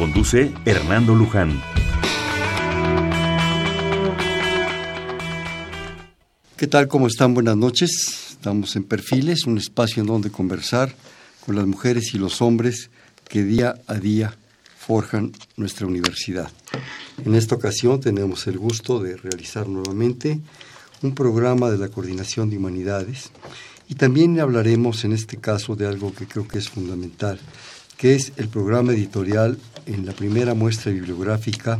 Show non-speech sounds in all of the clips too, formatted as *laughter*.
Conduce Hernando Luján. ¿Qué tal? ¿Cómo están? Buenas noches. Estamos en Perfiles, un espacio en donde conversar con las mujeres y los hombres que día a día forjan nuestra universidad. En esta ocasión tenemos el gusto de realizar nuevamente un programa de la Coordinación de Humanidades y también hablaremos en este caso de algo que creo que es fundamental, que es el programa editorial en la primera muestra bibliográfica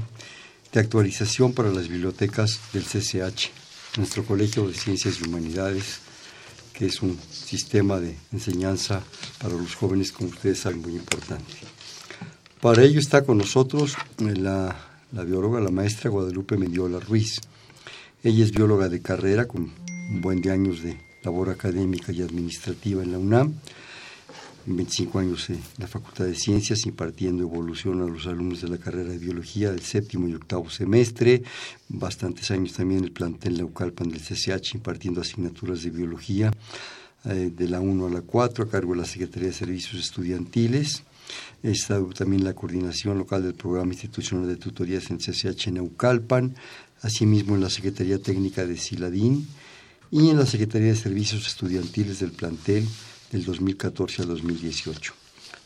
de actualización para las bibliotecas del CCH, nuestro Colegio de Ciencias y Humanidades, que es un sistema de enseñanza para los jóvenes, como ustedes saben, muy importante. Para ello está con nosotros la, la bióloga, la maestra Guadalupe Mendiola Ruiz. Ella es bióloga de carrera con un buen de años de labor académica y administrativa en la UNAM 25 años en la Facultad de Ciencias, impartiendo evolución a los alumnos de la carrera de Biología del séptimo y octavo semestre, bastantes años también en el plantel Laucalpan del CCH, impartiendo asignaturas de Biología eh, de la 1 a la 4, a cargo de la Secretaría de Servicios Estudiantiles. He estado también en la coordinación local del Programa Institucional de Tutorías en CCH en Neucalpan, asimismo en la Secretaría Técnica de Siladín y en la Secretaría de Servicios Estudiantiles del plantel del 2014 al 2018.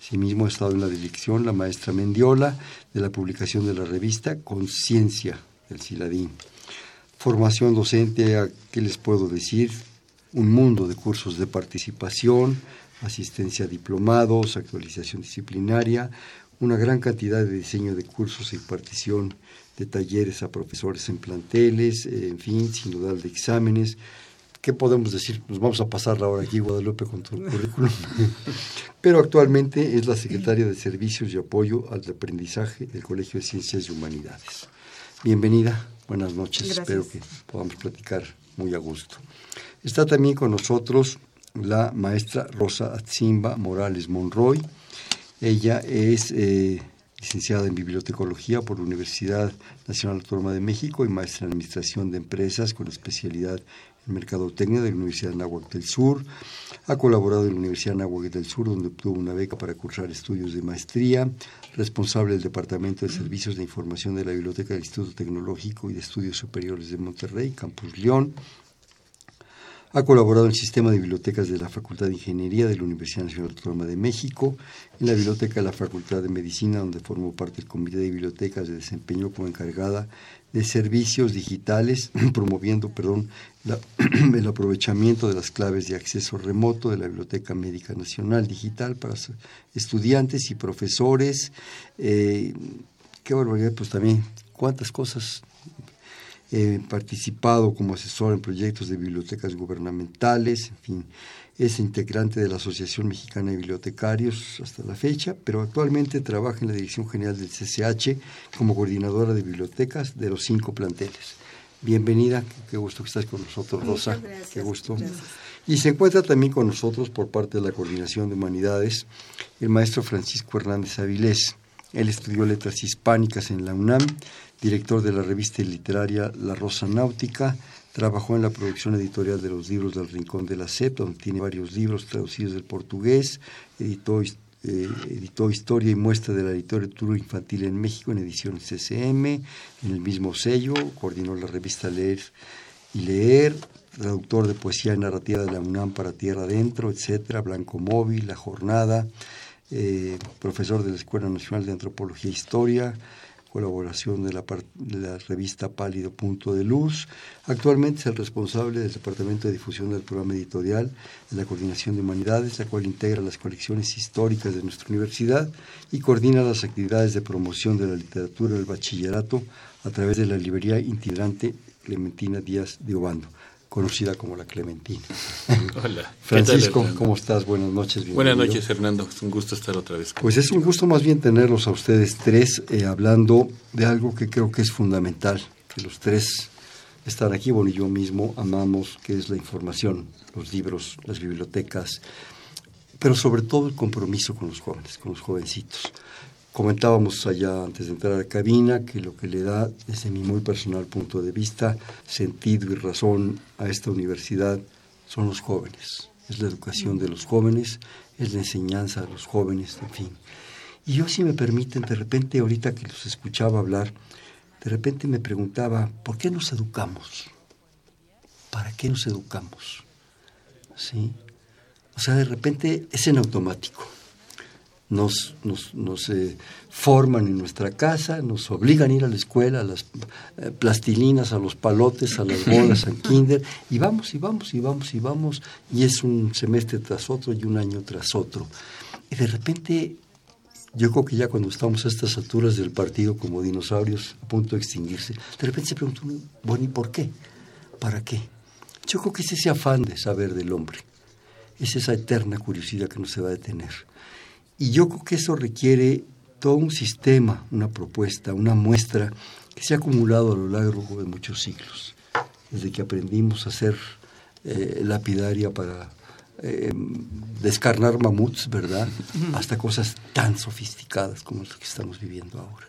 Asimismo, ha estado en la dirección la maestra Mendiola de la publicación de la revista Conciencia del Ciladín. Formación docente, ¿qué les puedo decir? Un mundo de cursos de participación, asistencia a diplomados, actualización disciplinaria, una gran cantidad de diseño de cursos e impartición de talleres a profesores en planteles, en fin, sin dudar de exámenes, ¿qué podemos decir? Nos vamos a pasar la hora aquí, Guadalupe, con tu currículum. *laughs* Pero actualmente es la secretaria de Servicios y Apoyo al Aprendizaje del Colegio de Ciencias y Humanidades. Bienvenida, buenas noches, espero que podamos platicar muy a gusto. Está también con nosotros la maestra Rosa Atzimba Morales Monroy. Ella es eh, licenciada en Bibliotecología por la Universidad Nacional Autónoma de México y maestra en Administración de Empresas con especialidad Mercadotecnia de la Universidad Nahuatl del Sur. Ha colaborado en la Universidad Nahuatl del Sur, donde obtuvo una beca para cursar estudios de maestría. Responsable del Departamento de Servicios de Información de la Biblioteca del Instituto Tecnológico y de Estudios Superiores de Monterrey, Campus León. Ha colaborado en el sistema de bibliotecas de la Facultad de Ingeniería de la Universidad Nacional Autónoma de México, en la biblioteca de la Facultad de Medicina, donde formó parte del Comité de Bibliotecas, se desempeñó como encargada de servicios digitales, *clears throat* promoviendo perdón, *clears throat* el aprovechamiento de las claves de acceso remoto de la Biblioteca Médica Nacional Digital para estudiantes y profesores. Eh, qué barbaridad, pues también cuántas cosas He participado como asesor en proyectos de bibliotecas gubernamentales, en fin, es integrante de la Asociación Mexicana de Bibliotecarios hasta la fecha, pero actualmente trabaja en la Dirección General del CCH como coordinadora de bibliotecas de los cinco planteles. Bienvenida, qué gusto que estás con nosotros, Rosa. qué gusto. Y se encuentra también con nosotros por parte de la Coordinación de Humanidades el maestro Francisco Hernández Avilés. Él estudió letras hispánicas en la UNAM director de la revista literaria La Rosa Náutica, trabajó en la producción editorial de los libros del Rincón de la SEP, donde tiene varios libros traducidos del portugués, editó, eh, editó Historia y Muestra de la Literatura Infantil en México en edición CCM, en el mismo sello, coordinó la revista Leer y Leer, traductor de poesía y narrativa de la UNAM para Tierra Adentro, etcétera, Blanco Móvil, La Jornada, eh, profesor de la Escuela Nacional de Antropología e Historia, colaboración de la, revista Pálido Punto de Luz. Actualmente es el responsable del Departamento de Difusión del Programa Editorial de la Coordinación de Humanidades, la cual integra las colecciones históricas de nuestra universidad y coordina las actividades de promoción de la literatura del bachillerato a través de la librería integrante Clementina Díaz de Obando. Conocida como la Clementina. *laughs* Hola. Francisco, ¿cómo estás? Buenas noches. Buenas noches, Hernando. Es un gusto estar otra vez. Pues es un gusto más bien tenerlos a ustedes tres eh, hablando de algo que creo que es fundamental, que los tres están aquí, bueno, y yo mismo amamos, que es la información, los libros, las bibliotecas, pero sobre todo el compromiso con los jóvenes, con los jovencitos. Comentábamos allá antes de entrar a la cabina que lo que le da, desde mi muy personal punto de vista, sentido y razón a esta universidad son los jóvenes. Es la educación de los jóvenes, es la enseñanza de los jóvenes, en fin. Y yo, si me permiten, de repente, ahorita que los escuchaba hablar, de repente me preguntaba, ¿por qué nos educamos? ¿Para qué nos educamos? ¿Sí? O sea, de repente es en automático nos, nos, eh, forman en nuestra casa, nos obligan a ir a la escuela, a las eh, plastilinas, a los palotes, a las bolas, al kinder, y vamos, y vamos, y vamos, y vamos, y es un semestre tras otro y un año tras otro. Y de repente, yo creo que ya cuando estamos a estas alturas del partido como dinosaurios a punto de extinguirse, de repente se pregunta bueno, ¿y por qué? ¿Para qué? Yo creo que es ese afán de saber del hombre, es esa eterna curiosidad que no se va a detener y yo creo que eso requiere todo un sistema, una propuesta, una muestra que se ha acumulado a lo largo de muchos siglos. Desde que aprendimos a hacer eh, lapidaria para eh, descarnar mamuts, ¿verdad? *laughs* Hasta cosas tan sofisticadas como las que estamos viviendo ahora.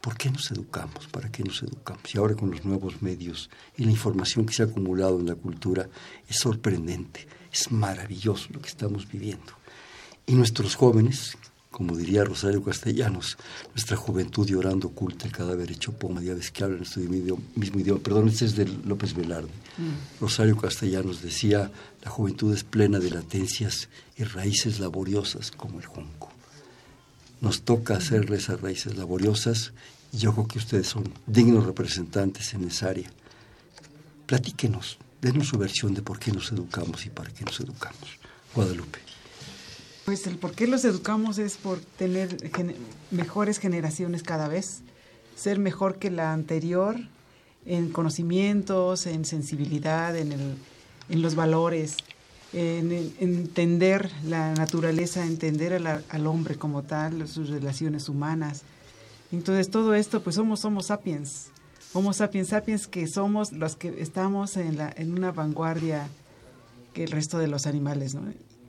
¿Por qué nos educamos? ¿Para qué nos educamos? Y ahora con los nuevos medios y la información que se ha acumulado en la cultura es sorprendente, es maravilloso lo que estamos viviendo. Y nuestros jóvenes, como diría Rosario Castellanos, nuestra juventud llorando oculta el cadáver hecho poma, ya ves que hablan este mismo idioma, perdón, este es de López Velarde. Mm. Rosario Castellanos decía, la juventud es plena de latencias y raíces laboriosas como el junco. Nos toca hacerle esas raíces laboriosas y yo creo que ustedes son dignos representantes en esa área. Platíquenos, denos su versión de por qué nos educamos y para qué nos educamos. Guadalupe. Pues el por qué los educamos es por tener mejores generaciones cada vez, ser mejor que la anterior en conocimientos, en sensibilidad, en, el, en los valores, en, entender la naturaleza, entender al hombre como tal, sus relaciones humanas. Entonces todo esto, pues somos somos sapiens, Homo sapiens sapiens que somos los que estamos en, la, en una vanguardia que el resto de los animales, ¿no?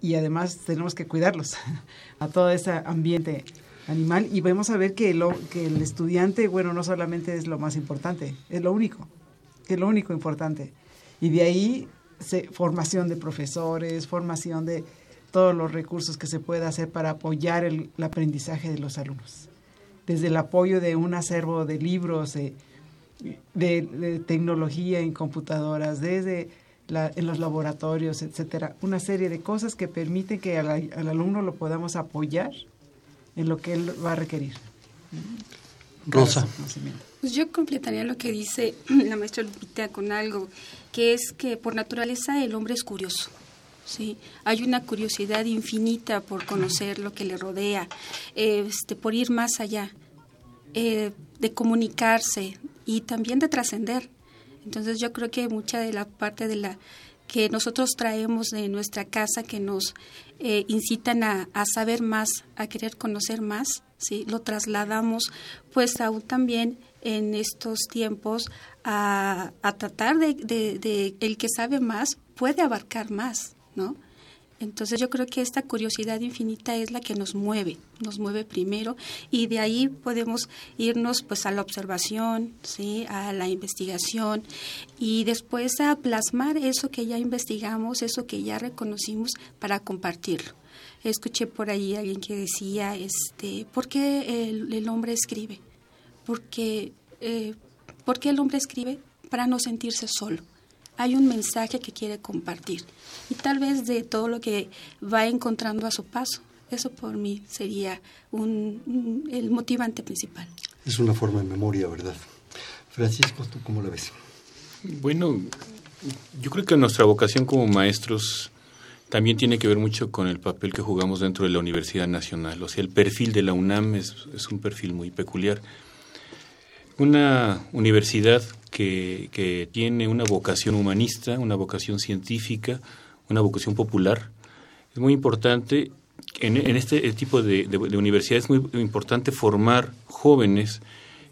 Y además tenemos que cuidarlos *laughs* a todo ese ambiente animal y vamos a ver que, lo, que el estudiante, bueno, no solamente es lo más importante, es lo único, es lo único importante. Y de ahí se, formación de profesores, formación de todos los recursos que se pueda hacer para apoyar el, aprendizaje de los alumnos. Desde el apoyo de un acervo de libros, de, de tecnología en computadoras, desde en los laboratorios, etcétera, una serie de cosas que permiten que al, alumno lo podamos apoyar en lo que él va a requerir. Rosa. Pues yo completaría lo que dice *clears throat* la maestra Lupita con algo, que es que por naturaleza el hombre es curioso. ¿sí? Hay una curiosidad infinita por conocer lo que le rodea, este, por ir más allá, eh, de comunicarse y también de trascender. Entonces yo creo que mucha de la parte de la que nosotros traemos de nuestra casa que nos eh, incitan a, saber más, a querer conocer más, ¿sí? lo trasladamos pues aún también en estos tiempos a, a tratar de, de, de, el que sabe más puede abarcar más, ¿no? Entonces yo creo que esta curiosidad infinita es la que nos mueve, nos mueve primero y de ahí podemos irnos pues a la observación, ¿sí? a la investigación y después a plasmar eso que ya investigamos, eso que ya reconocimos para compartirlo. Escuché por ahí a alguien que decía, este, ¿por qué el, hombre escribe? Porque, eh, ¿Por qué el hombre escribe? Para no sentirse solo hay un mensaje que quiere compartir y tal vez de todo lo que va encontrando a su paso. Eso por mí sería un, el motivante principal. Es una forma de memoria, ¿verdad? Francisco, ¿tú cómo la ves? Bueno, yo creo que nuestra vocación como maestros también tiene que ver mucho con el papel que jugamos dentro de la Universidad Nacional. O sea, el perfil de la UNAM es, es un perfil muy peculiar. Una universidad que, tiene una vocación humanista, una vocación científica, una vocación popular. Es muy importante, en, este tipo de, de, universidades es muy importante formar jóvenes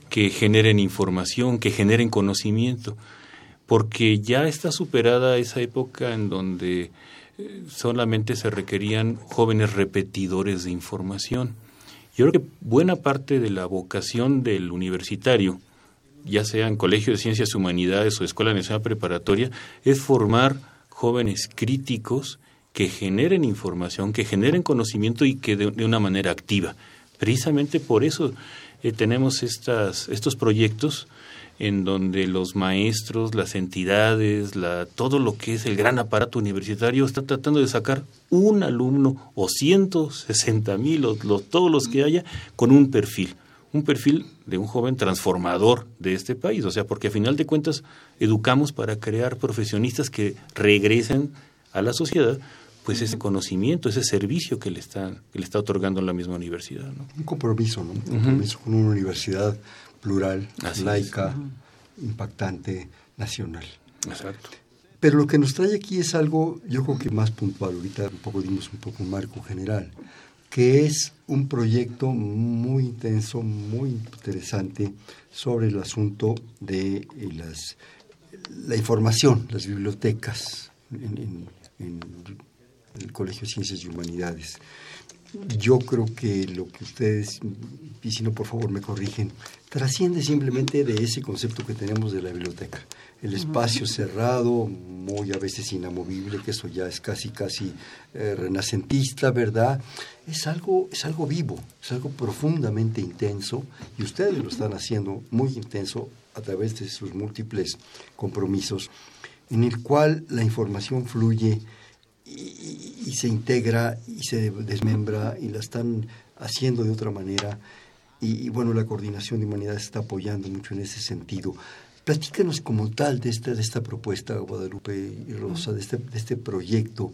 que generen información, que generen conocimiento, porque ya está superada esa época en donde eh, solamente se requerían jóvenes repetidores de información. Yo creo que buena parte de la vocación del universitario, ya sea en Colegio de Ciencias Humanidades o Escuela Nacional Preparatoria, es formar jóvenes críticos que generen información, que generen conocimiento y que de, una manera activa. Precisamente por eso eh, tenemos estas, estos proyectos en donde los maestros, las entidades, la, todo lo que es el gran aparato universitario está tratando de sacar un alumno o 160 mil, o todos los que haya, con un perfil un perfil de un joven transformador de este país. O sea, porque a final de cuentas educamos para crear profesionistas que regresen a la sociedad pues ese conocimiento, ese servicio que le está, que le está otorgando la misma universidad. Un compromiso, ¿no? Un compromiso con una universidad plural, laica, impactante, nacional. Exacto. Pero lo que nos trae aquí es algo, yo creo que más puntual. Ahorita un poco dimos un poco un marco general que es un proyecto muy intenso, muy interesante sobre el asunto de eh, las, la información, las bibliotecas en, el Colegio de Ciencias y Humanidades. Yo creo que lo que ustedes, y si no por favor me corrigen, trasciende simplemente de ese concepto que tenemos de la biblioteca el espacio cerrado, muy a veces inamovible, que eso ya es casi, casi eh, renacentista, ¿verdad? Es algo, es algo vivo, es algo profundamente intenso y ustedes lo están haciendo muy intenso a través de sus múltiples compromisos, en el cual la información fluye y se integra y se desmembra y la están haciendo de otra manera. Y, y, bueno, la coordinación de humanidades está apoyando mucho en ese sentido. Platícanos como tal de esta, de esta propuesta, Guadalupe y Rosa, de este, de este proyecto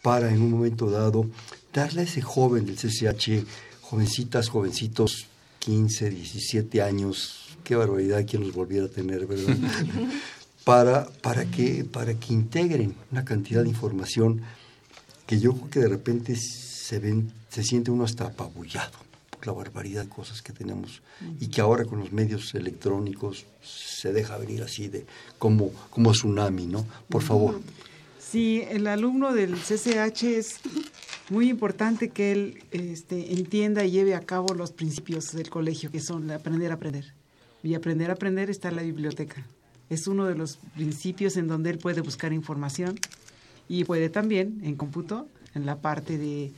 para en un momento dado darle a ese joven del CCH, jovencitas, jovencitos, 15, 17 años, qué barbaridad quien los volviera a tener, ¿verdad? *laughs* para, para, que, para que integren una cantidad de información que yo creo que de repente se, ven, se siente uno hasta apabullado la barbaridad de cosas que tenemos y que ahora con los medios electrónicos se deja venir así de como, como tsunami, ¿no? Por favor. Sí, el alumno del CCH es muy importante que él este, entienda y lleve a cabo los principios del colegio, que son aprender a aprender. Y aprender a aprender está en la biblioteca. Es uno de los principios en donde él puede buscar información y puede también en cómputo, en la parte de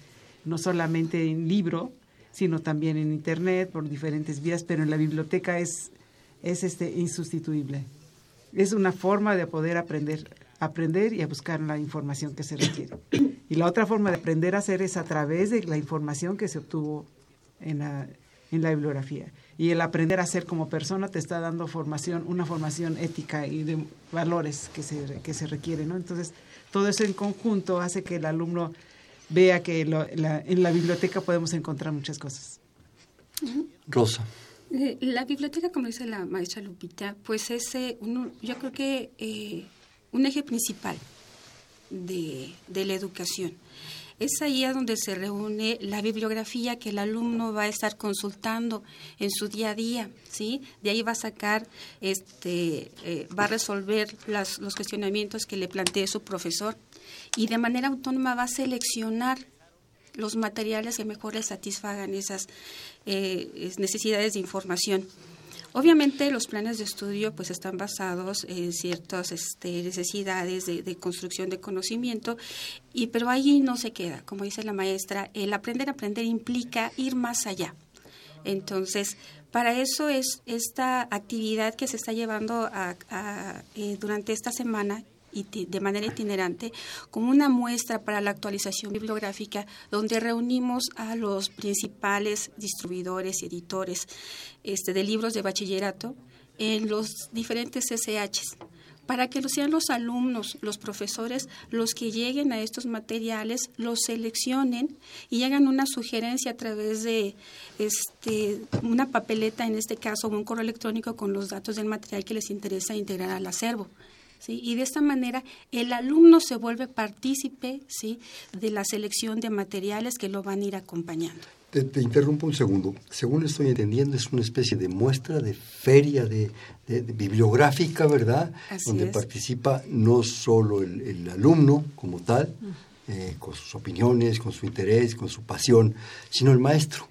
no solamente en libro, sino también en Internet, por diferentes vías, pero en la biblioteca es, es este, insustituible. Es una forma de poder aprender, aprender y a buscar la información que se requiere. Y la otra forma de aprender a hacer es a través de la información que se obtuvo en la, en la bibliografía. Y el aprender a ser como persona te está dando formación, una formación ética y de valores que se, que se requieren. ¿no? Entonces, todo eso en conjunto hace que el alumno vea que en la biblioteca podemos encontrar muchas cosas. Rosa. Eh, la biblioteca, como dice la maestra Lupita, pues es, eh, yo creo que eh, un eje principal de, de, la educación. Es ahí a donde se reúne la bibliografía que el alumno va a estar consultando en su día a día, ¿sí? De ahí va a sacar, este, va a resolver las, los cuestionamientos que le plantee su profesor y de manera autónoma va a seleccionar los materiales que mejor le satisfagan esas eh, necesidades de información. Obviamente los planes de estudio pues están basados en ciertas este, necesidades de, construcción de conocimiento, y, pero ahí no se queda. Como dice la maestra, el aprender a aprender implica ir más allá. Entonces, para eso es esta actividad que se está llevando a, eh, durante esta semana de manera itinerante como una muestra para la actualización bibliográfica donde reunimos a los principales distribuidores y editores este, de libros de bachillerato en los diferentes SHs para que sean los alumnos, los profesores, los que lleguen a estos materiales, los seleccionen y hagan una sugerencia a través de este, una papeleta, en este caso, o un correo electrónico con los datos del material que les interesa integrar al acervo. ¿Sí? Y de esta manera el alumno se vuelve partícipe ¿sí? de la selección de materiales que lo van a ir acompañando. Te, interrumpo un segundo. Según estoy entendiendo, es una especie de muestra, de feria de, bibliográfica, ¿verdad? Donde participa no solo el, alumno como tal, eh, con sus opiniones, con su interés, con su pasión, sino el maestro.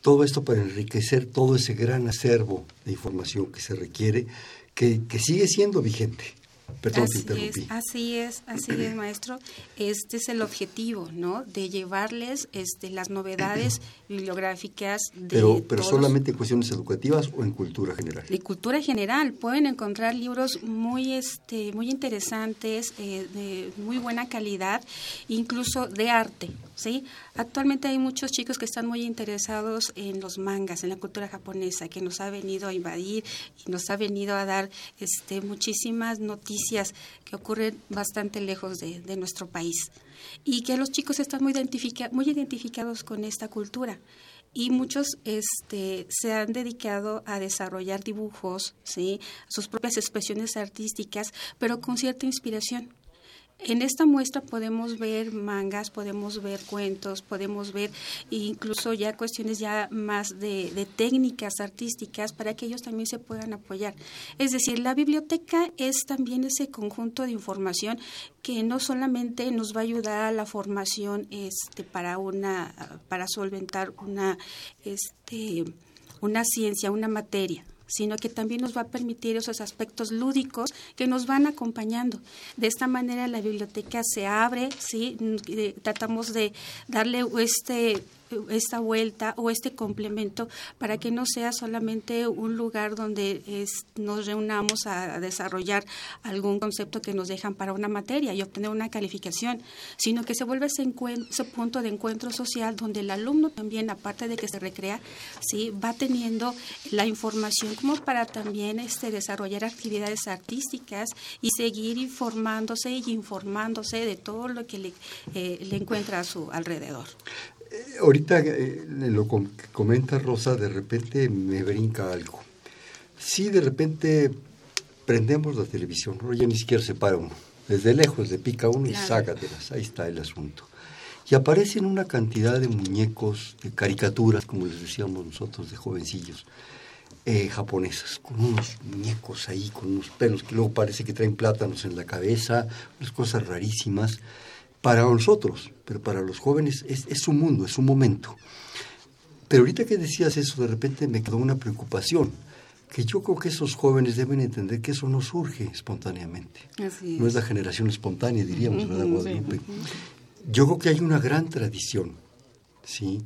Todo esto para enriquecer todo ese gran acervo de información que se requiere, que sigue siendo vigente así Es, así es, así es, *clears throat* maestro. Este es el objetivo, ¿no? De llevarles este, las novedades *clears throat* bibliográficas de Pero, pero solamente en cuestiones educativas o en cultura general. De cultura general. Pueden encontrar libros muy, este, muy interesantes, eh, de muy buena calidad, incluso de arte, ¿sí? Actualmente hay muchos chicos que están muy interesados en los mangas, en la cultura japonesa, que nos ha venido a invadir y nos ha venido a dar este, muchísimas noticias que ocurren bastante lejos de, nuestro país. Y que los chicos están muy, muy identificados con esta cultura y muchos este, se han dedicado a desarrollar dibujos, ¿sí? sus propias expresiones artísticas, pero con cierta inspiración. En esta muestra podemos ver mangas, podemos ver cuentos, podemos ver incluso ya cuestiones ya más de, técnicas artísticas para que ellos también se puedan apoyar. Es decir, la biblioteca es también ese conjunto de información que no solamente nos va a ayudar a la formación este, para una para solventar una este, una ciencia, una materia, sino que también nos va a permitir esos aspectos lúdicos que nos van acompañando. De esta manera la biblioteca se abre, ¿sí? tratamos de darle este esta vuelta o este complemento para que no sea solamente un lugar donde nos reunamos a, desarrollar algún concepto que nos dejan para una materia y obtener una calificación, sino que se vuelve ese, ese punto de encuentro social donde el alumno también, aparte de que se recrea, sí va teniendo la información como para también este, desarrollar actividades artísticas y seguir informándose y informándose de todo lo que le, eh, le encuentra a su alrededor ahorita eh, lo que comenta Rosa, de repente me brinca algo. Si de repente prendemos la televisión, ya ni siquiera se para uno. Desde lejos le pica uno y sácatelas, ahí está el asunto. Y aparecen una cantidad de muñecos, de caricaturas, como les decíamos nosotros, de jovencillos, eh, japonesas, con unos muñecos ahí, con unos pelos que luego parece que traen plátanos en la cabeza, unas cosas rarísimas para nosotros, pero para los jóvenes es, es un mundo, es un momento. Pero ahorita que decías eso, de repente me quedó una preocupación, que yo creo que esos jóvenes deben entender que eso no surge espontáneamente. No es la generación espontánea, diríamos, ¿verdad, Guadalupe? Yo creo que hay una gran tradición, ¿sí?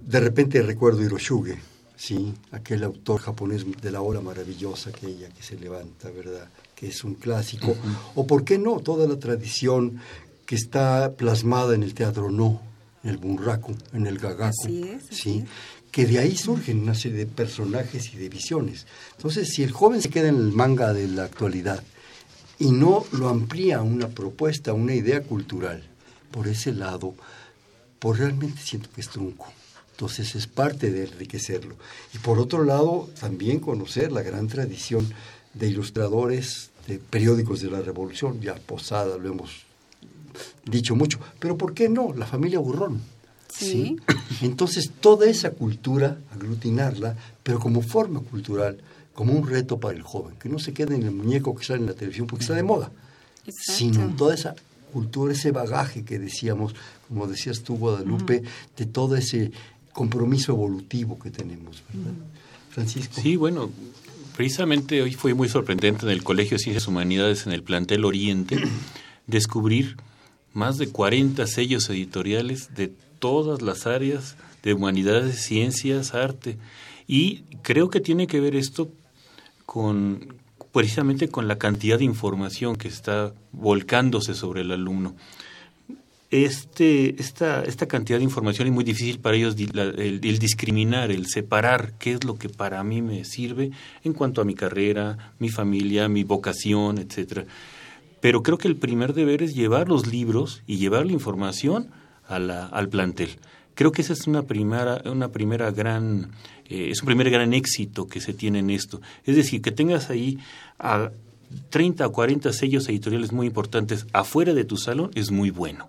De repente recuerdo Hiroshuge, ¿sí? Aquel autor japonés de la hora maravillosa, aquella que se levanta, ¿verdad? Que es un clásico. O, ¿por qué no? Toda la tradición que está plasmada en el teatro no, en el bunraku, en el gagaku, ¿sí? que de ahí surgen una serie de personajes y de visiones. Entonces, si el joven se queda en el manga de la actualidad y no lo amplía a una propuesta, a una idea cultural, por ese lado, pues realmente siento que es trunco. Entonces es parte de enriquecerlo. Y por otro lado, también conocer la gran tradición de ilustradores de periódicos de la Revolución, ya Posada lo hemos dicho mucho, pero ¿por qué no? La familia burrón. Sí. *coughs* Entonces, toda esa cultura, aglutinarla, pero como forma cultural, como un reto para el joven, que no se quede en el muñeco que sale en la televisión porque está de moda, sino en toda esa cultura, ese bagaje que decíamos, como decías tú, Guadalupe, de todo ese compromiso evolutivo que tenemos, ¿verdad? Francisco. Sí, bueno, precisamente hoy fue muy sorprendente en el Colegio de Ciencias Humanidades, en el plantel Oriente, *coughs* descubrir más de 40 sellos editoriales de todas las áreas de humanidades, ciencias, arte. Y creo que tiene que ver esto con precisamente con la cantidad de información que está volcándose sobre el alumno. este, esta, esta cantidad de información es muy difícil para ellos el, discriminar, el separar qué es lo que para mí me sirve en cuanto a mi carrera, mi familia, mi vocación, etcétera. Pero creo que el primer deber es llevar los libros y llevar la información a la, al plantel. Creo que esa es una primera, una primera gran, eh, es un primer gran éxito que se tiene en esto. Es decir, que tengas ahí a 30 o 40 sellos editoriales muy importantes afuera de tu salón es muy bueno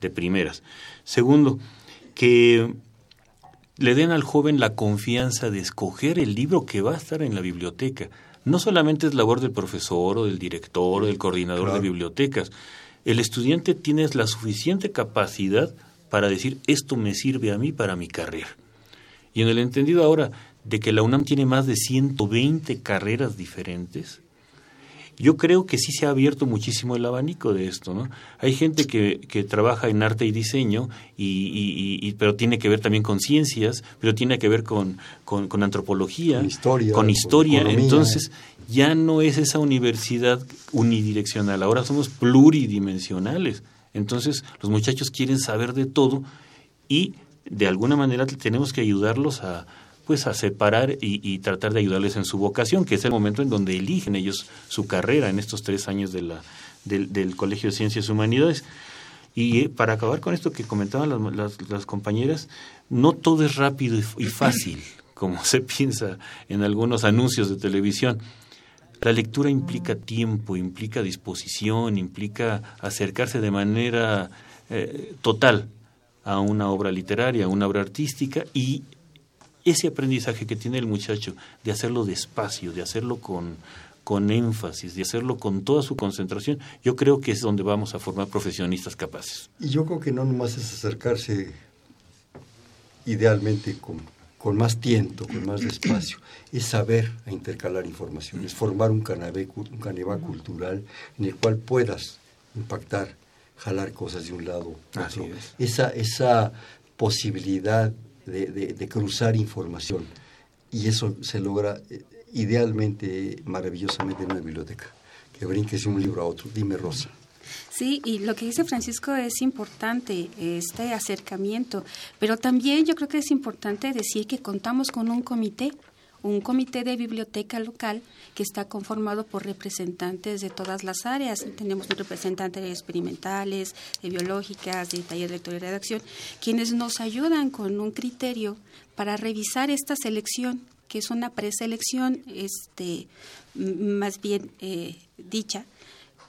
de primeras. Segundo, que le den al joven la confianza de escoger el libro que va a estar en la biblioteca. No solamente es labor del profesor o del director o del coordinador de bibliotecas. El estudiante tiene la suficiente capacidad para decir esto me sirve a mí para mi carrera. Y en el entendido ahora de que la UNAM tiene más de 120 carreras diferentes, yo creo que sí se ha abierto muchísimo el abanico de esto, ¿no? Hay gente que, que trabaja en arte y diseño, y, y, pero tiene que ver también con ciencias, pero tiene que ver con, con, antropología, con historia, con historia. entonces ya no es esa universidad unidireccional, ahora somos pluridimensionales. Entonces los muchachos quieren saber de todo y de alguna manera tenemos que ayudarlos a, pues a separar y, tratar de ayudarles en su vocación, que es el momento en donde eligen ellos su carrera en estos tres años de la, del, Colegio de Ciencias y Humanidades. Y eh, para acabar con esto que comentaban las, las, compañeras, no todo es rápido y, fácil, *laughs* como se piensa en algunos anuncios de televisión. La lectura implica tiempo, implica disposición, implica acercarse de manera eh, total a una obra literaria, a una obra artística y ese aprendizaje que tiene el muchacho de hacerlo despacio, de hacerlo con, con énfasis, de hacerlo con toda su concentración, yo creo que es donde vamos a formar profesionistas capaces. Y yo creo que no nomás es acercarse idealmente con, con más tiento, con más despacio, es saber a intercalar información, es formar un canabé, un canevá cultural en el cual puedas impactar, jalar cosas de un lado a otro. Esa, esa posibilidad de, cruzar información. Y eso se logra eh, idealmente, maravillosamente en una biblioteca. Que brinques de un libro a otro. Dime, Rosa. Sí, y lo que dice Francisco es importante, este acercamiento, pero también yo creo que es importante decir que contamos con un comité un comité de biblioteca local que está conformado por representantes de todas las áreas. Tenemos un representante de experimentales, de biológicas, de taller de lectura y redacción, quienes nos ayudan con un criterio para revisar esta selección, que es una preselección este, más bien eh, dicha,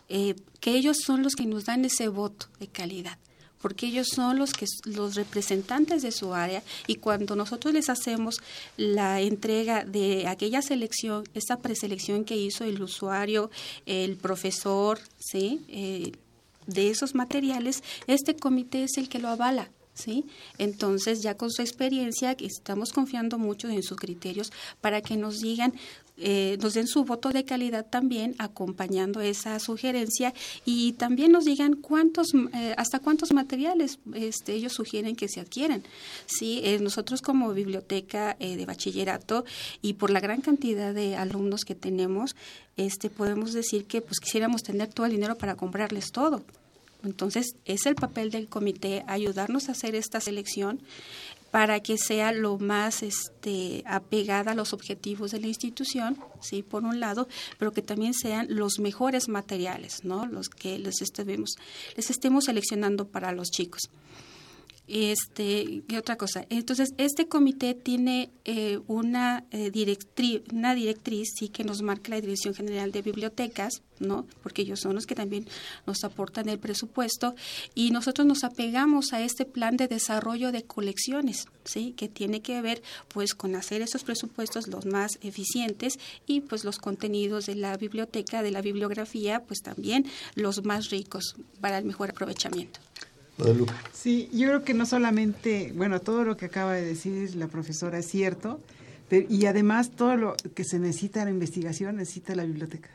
eh, que ellos son los que nos dan ese voto de calidad porque ellos son los que los representantes de su área y cuando nosotros les hacemos la entrega de aquella selección, esa preselección que hizo el usuario, el profesor, sí, eh, de esos materiales, este comité es el que lo avala. ¿Sí? Entonces, ya con su experiencia, estamos confiando mucho en sus criterios para que nos digan eh, nos den su voto de calidad también acompañando esa sugerencia. Y también nos digan cuántos eh, hasta cuántos materiales este, ellos sugieren que se adquieran. Sí eh, nosotros como biblioteca de bachillerato y por la gran cantidad de alumnos que tenemos este podemos decir que pues quisiéramos tener todo el dinero para comprarles todo. Entonces, es el papel del comité ayudarnos a hacer esta selección para que sea lo más este, apegada a los objetivos de la institución, sí, por un lado, pero que también sean los mejores materiales, ¿no? Los que les estemos, les estemos seleccionando para los chicos. Este, ¿qué otra cosa? Entonces, este comité tiene eh, una, eh, directriz, una directriz sí, que nos marca la Dirección General de Bibliotecas, ¿no? Porque ellos son los que también nos aportan el presupuesto y nosotros nos apegamos a este plan de desarrollo de colecciones, ¿sí? Que tiene que ver, pues, con hacer esos presupuestos los más eficientes y, pues, los contenidos de la biblioteca, de la bibliografía, pues, también los más ricos para el mejor aprovechamiento. Sí, yo creo que no solamente, bueno, todo lo que acaba de decir la profesora es cierto, y además todo lo que se necesita la investigación necesita la biblioteca.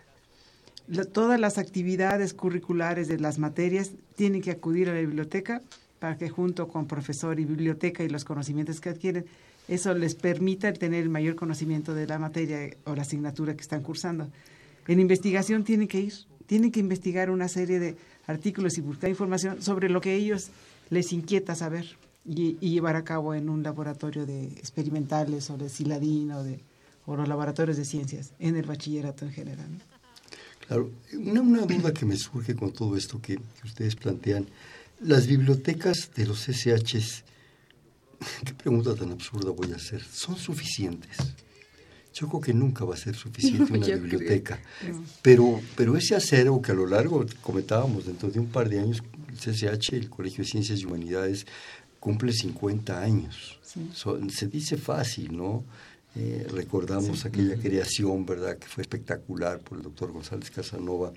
todas las actividades curriculares de las materias tienen que acudir a la biblioteca para que junto con profesor y biblioteca y los conocimientos que adquieren, eso les permita tener el mayor conocimiento de la materia o la asignatura que están cursando. En investigación tienen que ir, tienen que investigar una serie de artículos y buscar información sobre lo que ellos les inquieta saber y, llevar a cabo en un laboratorio de experimentales o de Siladín o de o los laboratorios de ciencias en el bachillerato en general. Claro, una, una, duda que me surge con todo esto que, ustedes plantean, las bibliotecas de los SHs, *laughs* qué pregunta tan absurda voy a hacer, ¿son suficientes? Yo creo que nunca va a ser suficiente *laughs* una biblioteca. Pero, pero ese acervo que a lo largo, comentábamos, dentro de un par de años, el CSH, el Colegio de Ciencias y Humanidades, cumple 50 años. se dice fácil, ¿no? Eh, recordamos aquella creación, ¿verdad?, que fue espectacular por el doctor González Casanova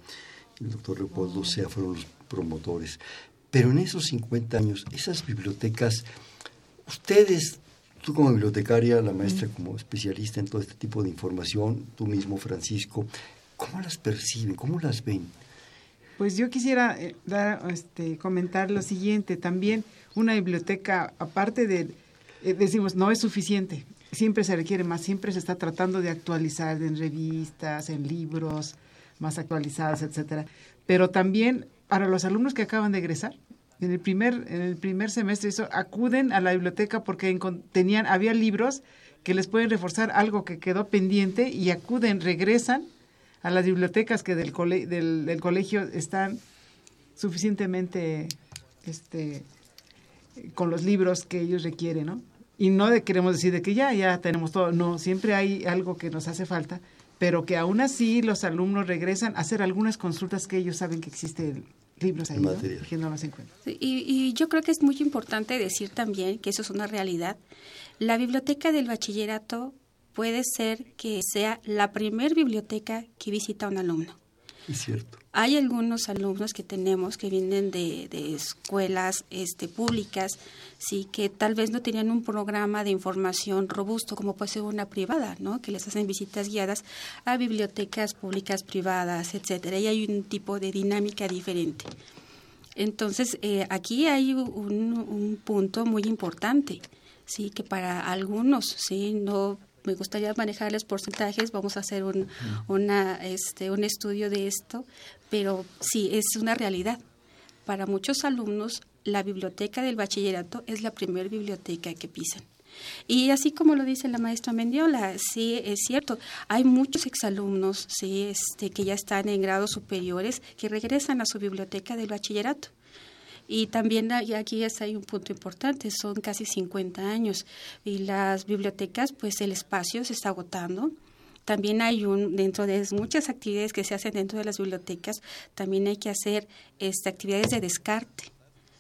y el doctor Leopoldo Sea fueron los promotores. Pero en esos 50 años, esas bibliotecas, ustedes Tú como bibliotecaria, la maestra como especialista en todo este tipo de información, tú mismo, Francisco, ¿cómo las perciben? ¿Cómo las ven? Pues yo quisiera eh, dar, este, comentar lo siguiente. También una biblioteca, aparte de, eh, decimos, no es suficiente. Siempre se requiere más, siempre se está tratando de actualizar en revistas, en libros más actualizados, etcétera. Pero también para los alumnos que acaban de egresar, en el primer, en el primer semestre eso, acuden a la biblioteca porque tenían, había libros que les pueden reforzar algo que quedó pendiente y acuden, regresan a las bibliotecas que del, del, colegio están suficientemente este, con los libros que ellos requieren, ¿no? Y no queremos decir de que ya, ya tenemos todo, no, siempre hay algo que nos hace falta, pero que aún así los alumnos regresan a hacer algunas consultas que ellos saben que existe libros ahí, que no los encuentran. Y, y, yo creo que es muy importante decir también que eso es una realidad. La biblioteca del bachillerato puede ser que sea la primer biblioteca que visita un alumno. Es cierto. Hay algunos alumnos que tenemos que vienen de, escuelas este, públicas, sí, que tal vez no tenían un programa de información robusto como puede ser una privada, ¿no? Que les hacen visitas guiadas a bibliotecas públicas privadas, etcétera. Y hay un tipo de dinámica diferente. Entonces, eh, aquí hay un, un punto muy importante, sí, que para algunos, sí, no me gustaría manejarles porcentajes, vamos a hacer un, una, este, un estudio de esto, pero sí, es una realidad. Para muchos alumnos, la biblioteca del bachillerato es la primera biblioteca que pisan. Y así como lo dice la maestra Mendiola, sí, es cierto, hay muchos exalumnos sí, este, que ya están en grados superiores que regresan a su biblioteca del bachillerato. Y también aquí hay un punto importante, son casi 50 años y las bibliotecas, pues el espacio se está agotando. También hay un, dentro de muchas actividades que se hacen dentro de las bibliotecas, también hay que hacer este, actividades de descarte.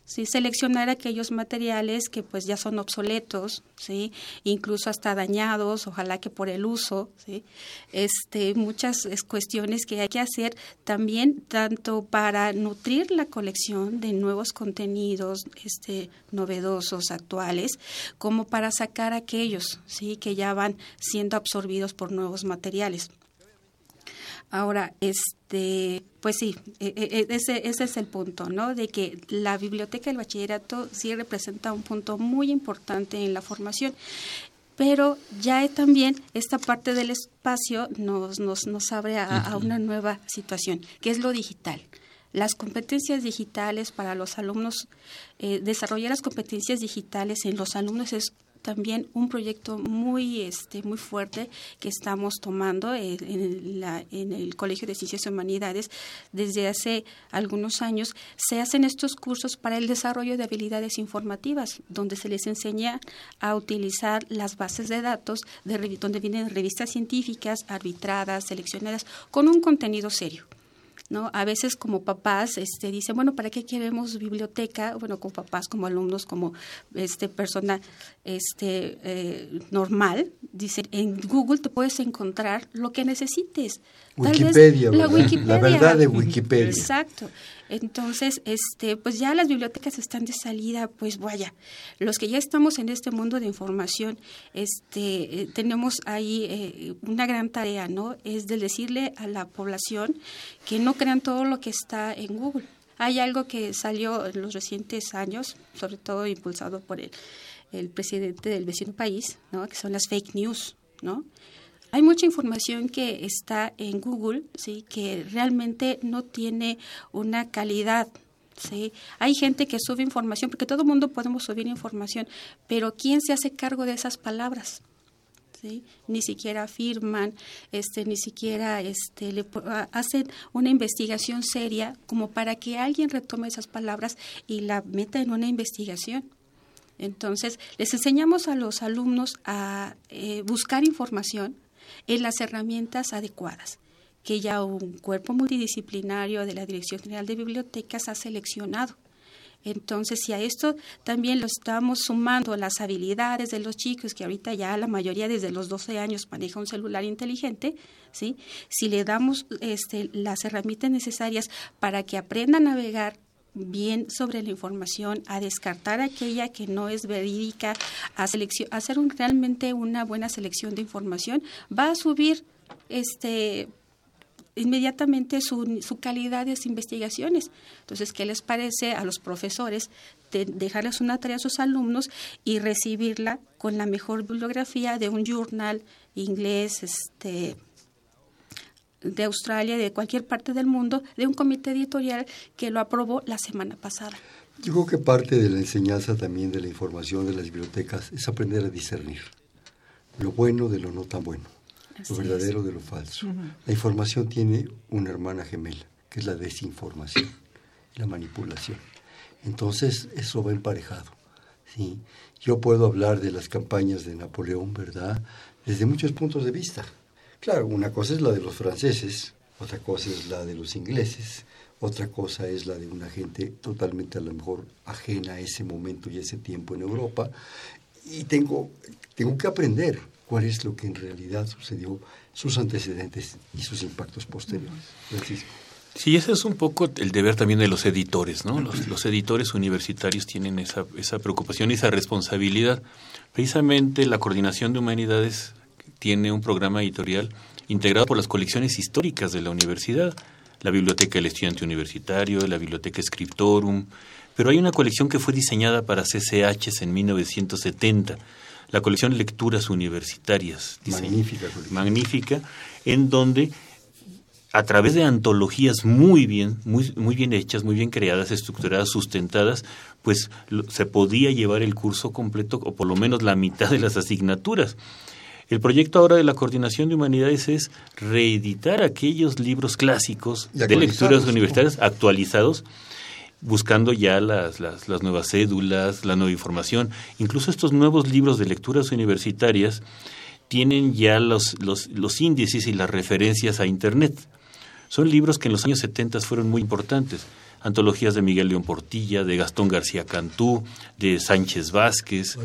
¿Sí? seleccionar aquellos materiales que pues ya son obsoletos, ¿sí? incluso hasta dañados, ojalá que por el uso, ¿sí? este, muchas cuestiones que hay que hacer también tanto para nutrir la colección de nuevos contenidos este, novedosos, actuales, como para sacar aquellos ¿sí? que ya van siendo absorbidos por nuevos materiales. Ahora, este, pues sí, e, e, e, ese, ese es el punto, ¿no? De que la biblioteca del bachillerato sí representa un punto muy importante en la formación pero ya también esta parte del espacio nos, nos, nos abre a, una nueva situación, que es lo digital. Las competencias digitales para los alumnos, eh, desarrollar las competencias digitales en los alumnos es también un proyecto muy este muy fuerte que estamos tomando en, la, en el Colegio de Ciencias y Humanidades desde hace algunos años. Se hacen estos cursos para el desarrollo de habilidades informativas, donde se les enseña a utilizar las bases de datos de, donde vienen revistas científicas arbitradas, seleccionadas, con un contenido serio. ¿No? A veces como papás este, dicen, bueno, ¿para qué queremos biblioteca? Bueno, como papás, como alumnos, como este, persona este, eh, normal, dicen, en Google te puedes encontrar lo que necesites. Wikipedia, la, Wikipedia. la verdad de Wikipedia. Exacto. Entonces, este, pues ya las bibliotecas están de salida, pues vaya, los que ya estamos en este mundo de información, este, eh, tenemos ahí eh, una gran tarea, ¿no? Es de decirle a la población que no crean todo lo que está en Google. Hay algo que salió en los recientes años, sobre todo impulsado por el, el presidente del vecino país, ¿no? Que son las fake news, ¿no? Hay mucha información que está en Google, sí, que realmente no tiene una calidad. Sí, hay gente que sube información, porque todo el mundo podemos subir información, pero ¿quién se hace cargo de esas palabras? Ni siquiera firman, este, ni siquiera este, hacen una investigación seria como para que alguien retome esas palabras y la meta en una investigación. Entonces, les enseñamos a los alumnos a eh, buscar información en las herramientas adecuadas que ya un cuerpo multidisciplinario de la Dirección General de Bibliotecas ha seleccionado. Entonces, si a esto también lo estamos sumando las habilidades de los chicos, que ahorita ya la mayoría desde los 12 años maneja un celular inteligente, ¿sí? si le damos este, las herramientas necesarias para que aprenda a navegar bien sobre la información, a descartar aquella que no es verídica, a, a hacer un, realmente una buena selección de información, va a subir este inmediatamente su, su, calidad de investigaciones. Entonces, ¿qué les parece a los profesores de dejarles una tarea a sus alumnos y recibirla con la mejor bibliografía de un journal inglés, este, de Australia, de cualquier parte del mundo, de un comité editorial que lo aprobó la semana pasada. Yo creo que parte de la enseñanza también de la información de las bibliotecas es aprender a discernir lo bueno de lo no tan bueno, lo verdadero de lo falso. La información tiene una hermana gemela, que es la desinformación, la manipulación. Entonces, eso va emparejado. ¿sí? Yo puedo hablar de las campañas de Napoleón, ¿verdad? Desde muchos puntos de vista Claro, una cosa es la de los franceses, otra cosa es la de los ingleses, otra cosa es la de una gente totalmente a lo mejor ajena a ese momento y ese tiempo en Europa. Y tengo, tengo que aprender cuál es lo que en realidad sucedió, sus antecedentes y sus impactos posteriores. Sí, ese es un poco el deber también de los editores, ¿no? Los, los, editores universitarios tienen esa, esa preocupación y esa responsabilidad. Precisamente la coordinación de humanidades tiene un programa editorial integrado por las colecciones históricas de la universidad, la Biblioteca del Estudiante Universitario, la Biblioteca Scriptorum, pero hay una colección que fue diseñada para CCHs en 1970, la colección Lecturas Universitarias. Magnífica. Magnífica, en donde a través de antologías muy bien, muy, muy bien hechas, muy bien creadas, estructuradas, sustentadas, pues se podía llevar el curso completo o por lo menos la mitad de las asignaturas. El proyecto ahora de la Coordinación de Humanidades es reeditar aquellos libros clásicos de lecturas universitarias actualizados, buscando ya las, las, nuevas cédulas, la nueva información. Incluso estos nuevos libros de lecturas universitarias tienen ya los, los, los índices y las referencias a Internet. Son libros que en los años 70 fueron muy importantes antologías de Miguel León Portilla, de Gastón García Cantú, de Sánchez Vázquez,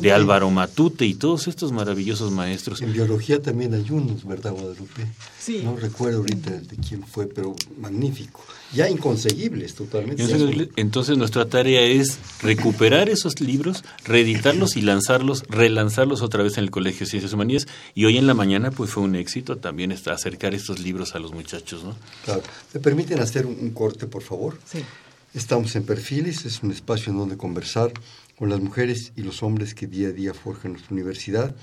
de Álvaro Matute y todos estos maravillosos maestros. En biología también hay unos, ¿verdad, Guadalupe? Sí. No recuerdo ahorita de quién fue, pero magnífico. Ya inconseguibles totalmente. Entonces, entonces nuestra tarea es recuperar esos libros, reeditarlos y lanzarlos, relanzarlos otra vez en el Colegio de Ciencias Humanas. Y hoy en la mañana pues fue un éxito también está acercar estos libros a los muchachos, ¿no? Claro. ¿Me permiten hacer un corte, por favor? Sí. Estamos en Perfiles, es un espacio en donde conversar con las mujeres y los hombres que día a día forjan nuestra universidad.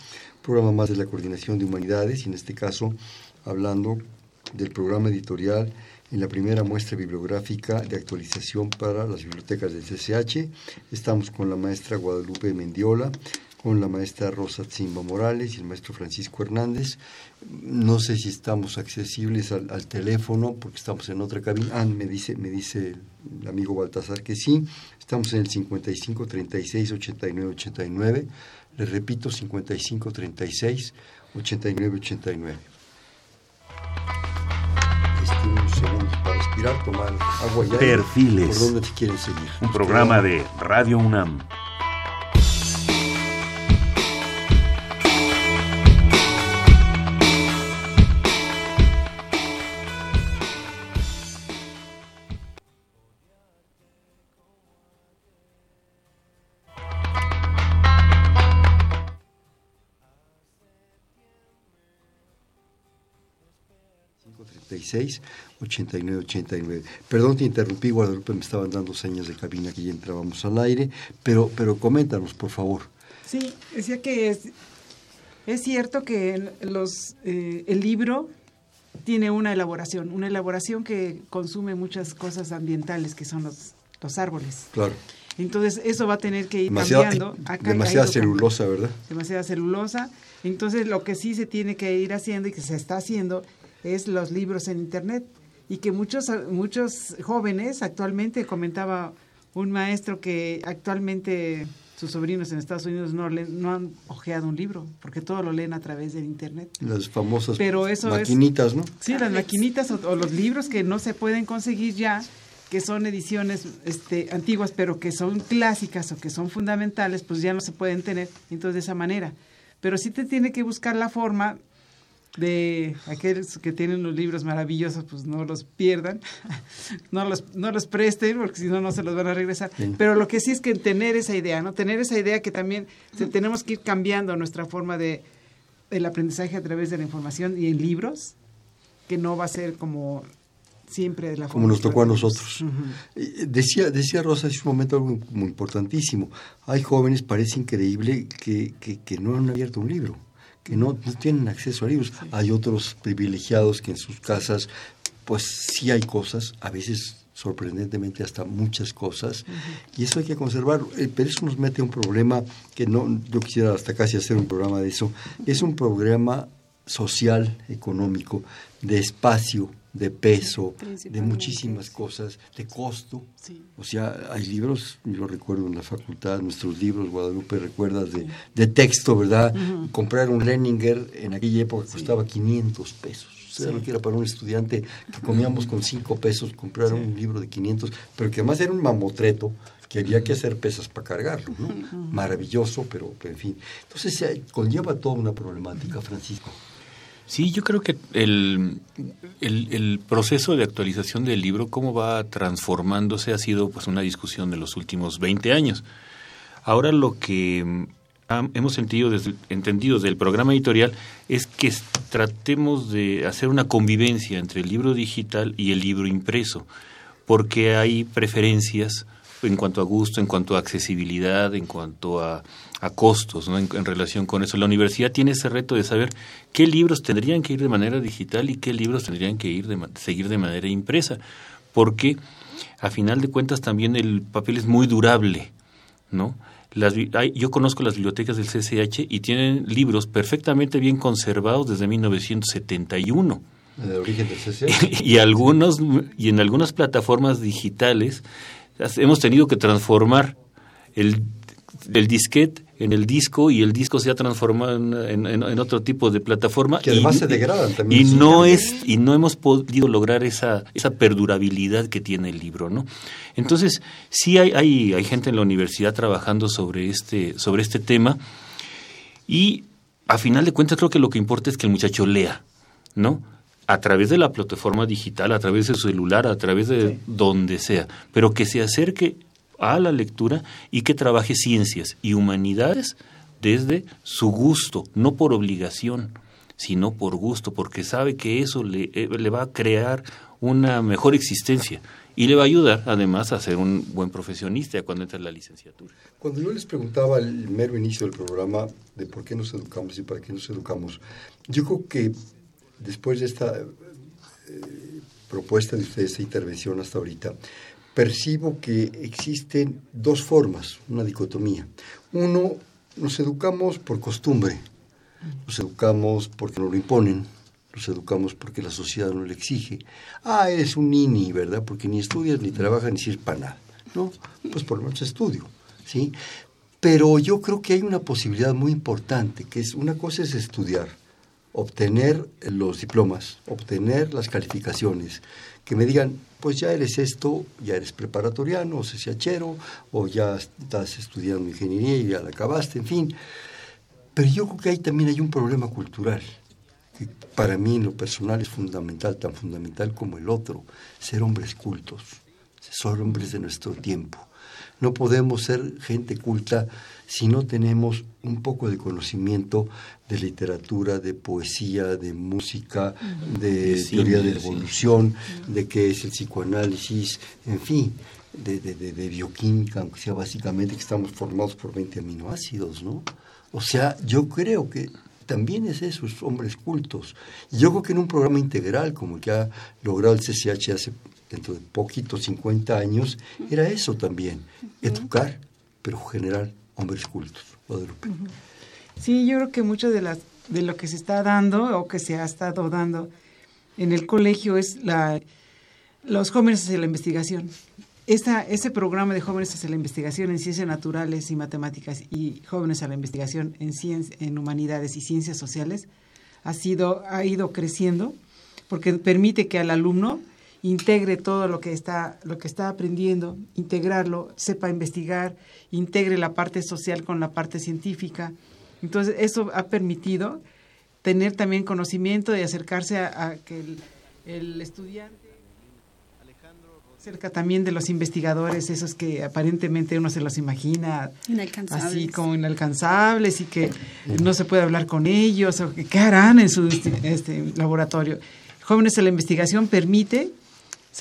Programa más de la Coordinación de Humanidades y en este caso hablando del programa editorial en la primera muestra bibliográfica de actualización para las bibliotecas del CCH. Estamos con la maestra Guadalupe Mendiola, con la maestra Rosa Tzimba Morales y el maestro Francisco Hernández. No sé si estamos accesibles al, teléfono porque estamos en otra cabina. Ah, me dice, me dice el amigo Baltasar que sí. Estamos en el 55 36 89 89. Les repito, 55 36 89 89. Este, un segundo para respirar, tomar agua y Perfiles. ¿Por dónde te quieren seguir? Un programa de Radio UNAM. 86 89 89. Perdón, te interrumpí, Guadalupe, me estaban dando señas de cabina que ya entrábamos al aire, pero, pero coméntanos, por favor. Sí, decía que Es cierto que los, eh, el libro tiene una elaboración, una elaboración que consume muchas cosas ambientales, que son los, los árboles. Claro. Entonces, eso va a tener que ir cambiando. demasiada celulosa, ¿verdad? Demasiada celulosa. Entonces, lo que sí se tiene que ir haciendo y que se está haciendo es los libros en Internet. Y que muchos, muchos jóvenes, actualmente comentaba un maestro que actualmente sus sobrinos en Estados Unidos no, no han ojeado un libro, porque todo lo leen a través del Internet. Las famosas maquinitas, ¿no? Sí, las maquinitas o, los libros que no se pueden conseguir ya, que son ediciones este, antiguas, pero que son clásicas o que son fundamentales, pues ya no se pueden tener. Entonces, de esa manera. Pero sí te tiene que buscar la forma de aquellos que tienen los libros maravillosos, pues no los pierdan, *laughs* no los, no los presten, porque si no, no se los van a regresar. Pero lo que sí es que tener esa idea, ¿no? Tener esa idea que también tenemos que ir cambiando nuestra forma de el aprendizaje a través de la información y en libros, que no va a ser como siempre de la forma como nos tocó a nosotros. Decía, decía Rosa hace un momento algo muy importantísimo. Hay jóvenes, parece increíble, que, que, que no han abierto un libro que no, tienen acceso a libros. Hay otros privilegiados que en sus casas, pues sí hay cosas, a veces sorprendentemente hasta muchas cosas, y eso hay que conservarlo. Eh, pero eso nos mete a un problema que no, yo quisiera hasta casi hacer un programa de eso, es un programa social, económico, de espacio, de peso, de muchísimas cosas, de costo. O sea, hay libros, yo recuerdo en la facultad, nuestros libros, Guadalupe, recuerdas de, de texto, ¿verdad? Comprar un Leninger en aquella época costaba 500 pesos. O sea, lo que era para un estudiante que comíamos con 5 pesos, comprar un libro de 500, pero que además era un mamotreto que había que hacer pesas para cargarlo, ¿no? Maravilloso, pero, pero, en fin. Entonces se conlleva toda una problemática, Francisco. Sí, yo creo que el, el, proceso de actualización del libro, cómo va transformándose, ha sido pues una discusión de los últimos 20 años. Ahora lo que mm, hemos sentido desde, entendido del programa editorial es que tratemos de hacer una convivencia entre el libro digital y el libro impreso, porque hay preferencias en cuanto a gusto, en cuanto a accesibilidad, en cuanto a, a costos ¿no? en, relación con eso. La universidad tiene ese reto de saber qué libros tendrían que ir de manera digital y qué libros tendrían que ir de, seguir de manera impresa, porque a final de cuentas también el papel es muy durable, ¿no? Las, yo conozco las bibliotecas del CCH y tienen libros perfectamente bien conservados desde 1971. ¿De origen del CCH? *laughs* y algunos y en algunas plataformas digitales hemos tenido que transformar el, el disquete en el disco y el disco se ha transformado en, en, otro tipo de plataforma que además se degradan también y no es y no hemos podido lograr esa esa perdurabilidad que tiene el libro no entonces sí hay hay, hay gente en la universidad trabajando sobre este sobre este tema y a final de cuentas creo que lo que importa es que el muchacho lea no a través de la plataforma digital, a través de su celular, a través de donde sea, pero que se acerque a la lectura y que trabaje ciencias y humanidades desde su gusto, no por obligación, sino por gusto, porque sabe que eso le, eh, va a crear una mejor existencia y le va a ayudar además a ser un buen profesionista cuando entre en la licenciatura. Cuando yo les preguntaba al mero inicio del programa de por qué nos educamos y para qué nos educamos, yo creo que después de esta eh, propuesta de ustedes, esta intervención hasta ahorita, percibo que existen dos formas, una dicotomía. Uno, nos educamos por costumbre, nos educamos porque nos lo imponen, nos educamos porque la sociedad nos lo exige. Ah, eres un nini, ¿verdad? Porque ni estudias, ni trabajas, ni sirves para nada. ¿No? Pues por lo menos estudio, ¿sí? Pero yo creo que hay una posibilidad muy importante, que es una cosa es estudiar, obtener los diplomas, obtener las calificaciones, que me digan, pues ya eres esto, ya eres preparatoriano o CCHero, o ya estás estudiando ingeniería y ya la acabaste, en fin. Pero yo creo que ahí también hay un problema cultural, que para mí en lo personal es fundamental, tan fundamental como el otro, ser hombres cultos, ser hombres de nuestro tiempo. No podemos ser gente culta si no tenemos un poco de conocimiento de literatura, de poesía, de música, de teoría de la evolución, de qué es el psicoanálisis, en fin, de, de, bioquímica, aunque sea básicamente que estamos formados por 20 aminoácidos, ¿no? O sea, yo creo que también es eso, es hombres cultos. Y yo creo que en un programa integral como el que ha logrado el CCH hace dentro de poquitos 50 años, era eso también, educar, pero generar hombres cultos. Guadalupe. Sí, yo creo que mucho de, las, de lo que se está dando o que se ha estado dando en el colegio es la, los jóvenes hacia la investigación. Esta, ese programa de jóvenes hacia la investigación en ciencias naturales y matemáticas y jóvenes a la investigación en, en humanidades y ciencias sociales ha, sido, ha ido creciendo porque permite que al alumno integre todo lo que está lo que está aprendiendo, integrarlo, sepa investigar, integre la parte social con la parte científica. Entonces, eso ha permitido tener también conocimiento y acercarse a, que el, estudiante cerca también de los investigadores, esos que aparentemente uno se los imagina así como inalcanzables y que no se puede hablar con ellos o que qué harán en su este, laboratorio. Jóvenes en la investigación permite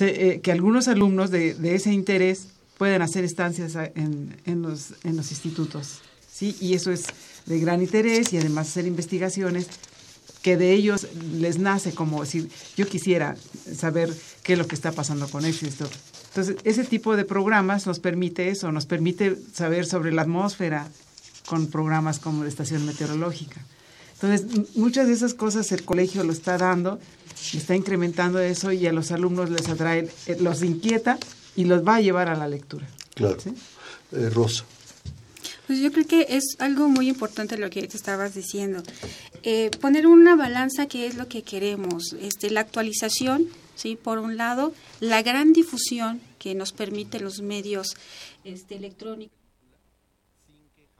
eh, que algunos alumnos de, ese interés puedan hacer estancias en, en, los, en los institutos. ¿sí? Y eso es de gran interés y además hacer investigaciones que de ellos les nace como decir, yo quisiera saber qué es lo que está pasando con esto Entonces, ese tipo de programas nos permite eso, nos permite saber sobre la atmósfera con programas como la estación meteorológica. Entonces, muchas de esas cosas el colegio lo está dando está incrementando eso y a los alumnos les atrae, eh, los inquieta y los va a llevar a la lectura. Claro. Eh, Rosa. Pues yo creo que es algo muy importante lo que te estabas diciendo. Eh, poner una balanza que es lo que queremos. Este, la actualización, ¿sí? por un lado, la gran difusión que nos permite los medios este, electrónicos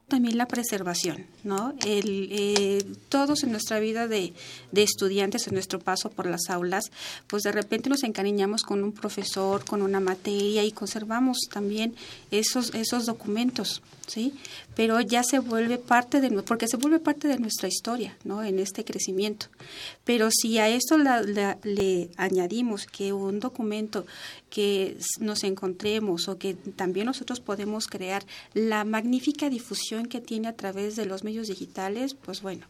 también la preservación, ¿no? Eh, todos en nuestra vida de, de, estudiantes, en nuestro paso por las aulas, pues de repente nos encariñamos con un profesor, con una materia y conservamos también esos, esos documentos, ¿sí? Pero ya se vuelve parte de, porque se vuelve parte de nuestra historia, ¿no? En este crecimiento. Pero si a esto le añadimos que un documento que nos encontremos o que también nosotros podemos crear la magnífica difusión que tiene a través de los medios digitales, pues bueno,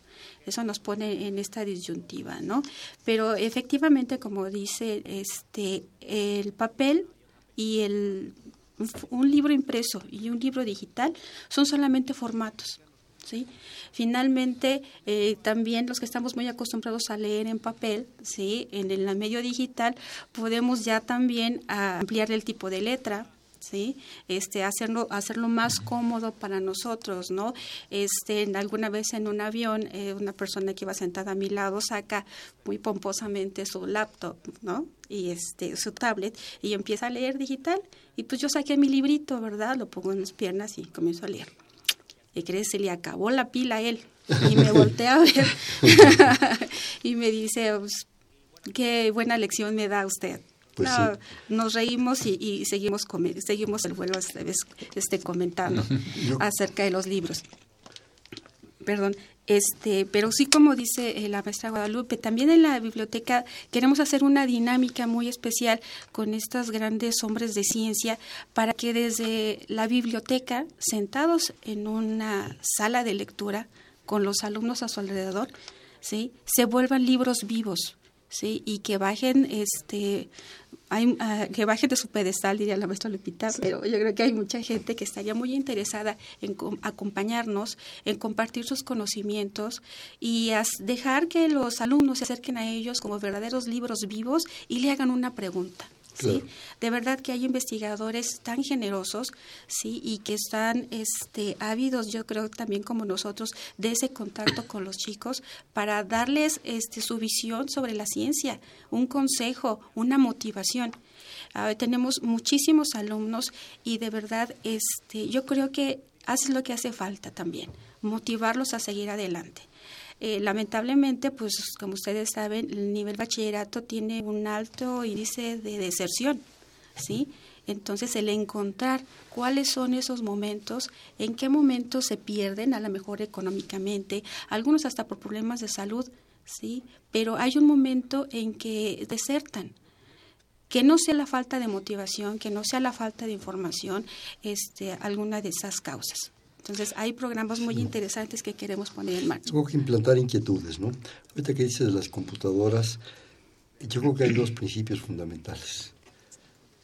eso nos pone en esta disyuntiva, ¿no? Pero efectivamente, como dice este el papel y el un libro impreso y un libro digital son solamente formatos. ¿Sí? Finalmente, eh, también los que estamos muy acostumbrados a leer en papel, ¿sí? en el medio digital, podemos ya también ampliar el tipo de letra, ¿sí? Este, hacerlo, hacerlo más cómodo para nosotros, ¿no? Este, alguna vez en un avión, eh, una persona que iba sentada a mi lado saca muy pomposamente su laptop, ¿no? Y este, su tablet, y empieza a leer digital, y pues yo saqué mi librito, ¿verdad? Lo pongo en las piernas y comienzo a leer. ¿Y crees? Se le acabó la pila a él. Y me volteé a ver *laughs* y me dice, pues, qué buena lección me da usted. Pues nos reímos y, seguimos seguimos el vuelo esta vez este, comentando *laughs* acerca de los libros. Perdón, este, pero sí como dice eh, la maestra Guadalupe, también en la biblioteca queremos hacer una dinámica muy especial con estos grandes hombres de ciencia para que desde la biblioteca, sentados en una sala de lectura con los alumnos a su alrededor, ¿sí? se vuelvan libros vivos, ¿sí? y que bajen este hay, uh, que baje de su pedestal, diría la maestra Lupita, pero yo creo que hay mucha gente que estaría muy interesada en acompañarnos, en compartir sus conocimientos y dejar que los alumnos se acerquen a ellos como verdaderos libros vivos y le hagan una pregunta. ¿Sí? De verdad que hay investigadores tan generosos, ¿sí? Y que están este, ávidos, yo creo también como nosotros, de ese contacto con los chicos para darles este, su visión sobre la ciencia, un consejo, una motivación. Tenemos muchísimos alumnos y de verdad este, yo creo que hace lo que hace falta también, motivarlos a seguir adelante. Eh, lamentablemente, pues como ustedes saben, el nivel bachillerato tiene un alto índice de deserción, ¿sí? Entonces, el encontrar cuáles son esos momentos, en qué momentos se pierden, a lo mejor económicamente, algunos hasta por problemas de salud, ¿sí? Pero hay un momento en que desertan. Que no sea la falta de motivación, que no sea la falta de información, este, alguna de esas causas. Entonces, hay programas muy interesantes que queremos poner en marcha. Tengo que implantar inquietudes, ¿no? Ahorita que dices de las computadoras, yo creo que hay dos principios fundamentales.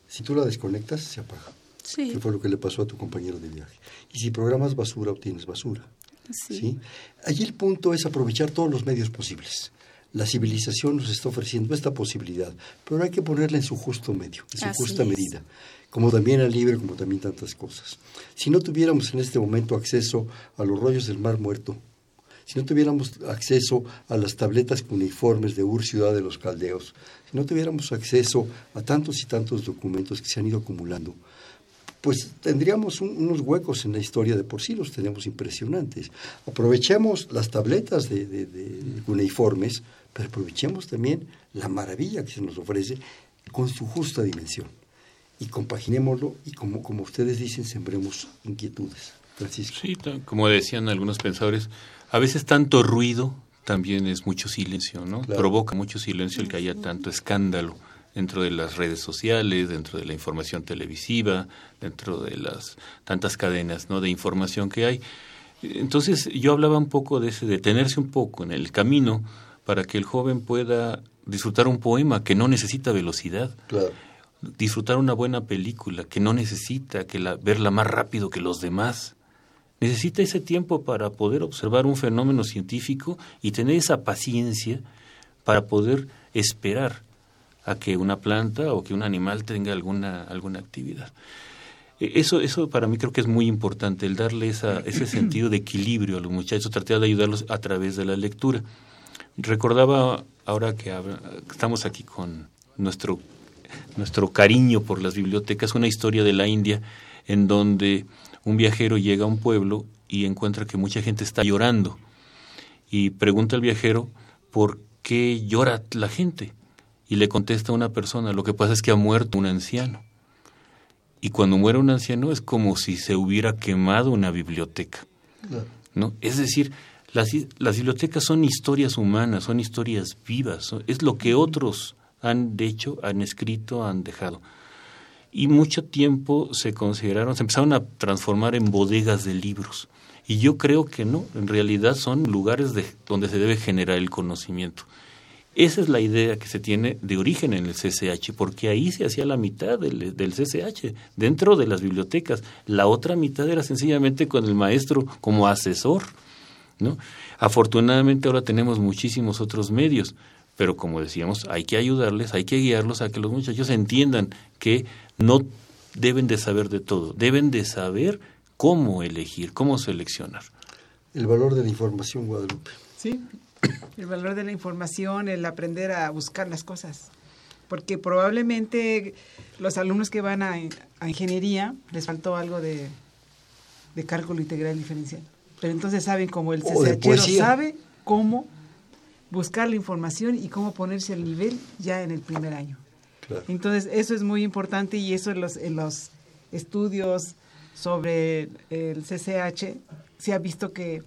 Si tú la desconectas, se apaga. Sí. Que fue lo que le pasó a tu compañero de viaje. Y si programas basura, obtienes basura. Sí. ¿sí? Allí el punto es aprovechar todos los medios posibles. La civilización nos está ofreciendo esta posibilidad, pero hay que ponerla en su justo medio, en su Así justa es. medida, como también el libre, como también tantas cosas. Si no tuviéramos en este momento acceso a los rollos del Mar Muerto, si no tuviéramos acceso a las tabletas cuneiformes de Ur, ciudad de los caldeos, si no tuviéramos acceso a tantos y tantos documentos que se han ido acumulando, pues tendríamos un- unos huecos en la historia de por sí, los tenemos impresionantes. Aprovechemos las tabletas de, de- de cuneiformes, pero aprovechemos también la maravilla que se nos ofrece con su justa dimensión. Y compaginémoslo y como, como ustedes dicen, sembremos inquietudes. Francisco. Sí, como decían algunos pensadores, a veces tanto ruido también es mucho silencio, ¿no? Claro. Provoca mucho silencio el que haya tanto escándalo dentro de las redes sociales, dentro de la información televisiva, dentro de las tantas cadenas, ¿no? de información que hay. Entonces, yo hablaba un poco de ese detenerse un poco en el camino para que el joven pueda disfrutar un poema que no necesita velocidad Claro. disfrutar una buena película que no necesita que la, verla más rápido que los demás. Necesita ese tiempo para poder observar un fenómeno científico y tener esa paciencia para poder esperar a que una planta o que un animal tenga alguna, alguna actividad. E- Eso, eso para mí creo que es muy importante, el darle esa, ese sentido de equilibrio a los muchachos, tratar de ayudarlos a través de la lectura. Recordaba ahora que estamos aquí con nuestro, nuestro cariño por las bibliotecas, una historia de la India en donde un viajero llega a un pueblo y encuentra que mucha gente está llorando y pregunta al viajero por qué llora la gente y le contesta una persona, lo que pasa es que ha muerto un anciano. Y cuando muere un anciano es como si se hubiera quemado una biblioteca. ¿no? Es decir, las, las bibliotecas son historias humanas, son historias vivas, es lo que otros han hecho, han escrito, han dejado. Y mucho tiempo se consideraron, se empezaron a transformar en bodegas de libros. Y yo creo que no, en realidad son lugares de, donde se debe generar el conocimiento. Esa es la idea que se tiene de origen en el CCH, porque ahí se hacía la mitad del, del CCH, dentro de las bibliotecas. La otra mitad era sencillamente con el maestro como asesor. ¿No? Afortunadamente ahora tenemos muchísimos otros medios, pero como decíamos, hay que ayudarles, hay que guiarlos a que los muchachos entiendan que no deben de saber de todo, deben de saber cómo elegir, cómo seleccionar. El valor de la información, Guadalupe. Sí, *coughs* el valor de la información, el aprender a buscar las cosas. Porque probablemente los alumnos que van a, a ingeniería les faltó algo de, de cálculo integral diferencial. Pero entonces saben cómo el CCHero sabe cómo buscar la información y cómo ponerse al nivel ya en el primer año. Claro. Entonces, eso es muy importante y eso en los, en los estudios sobre el CCH se ha visto que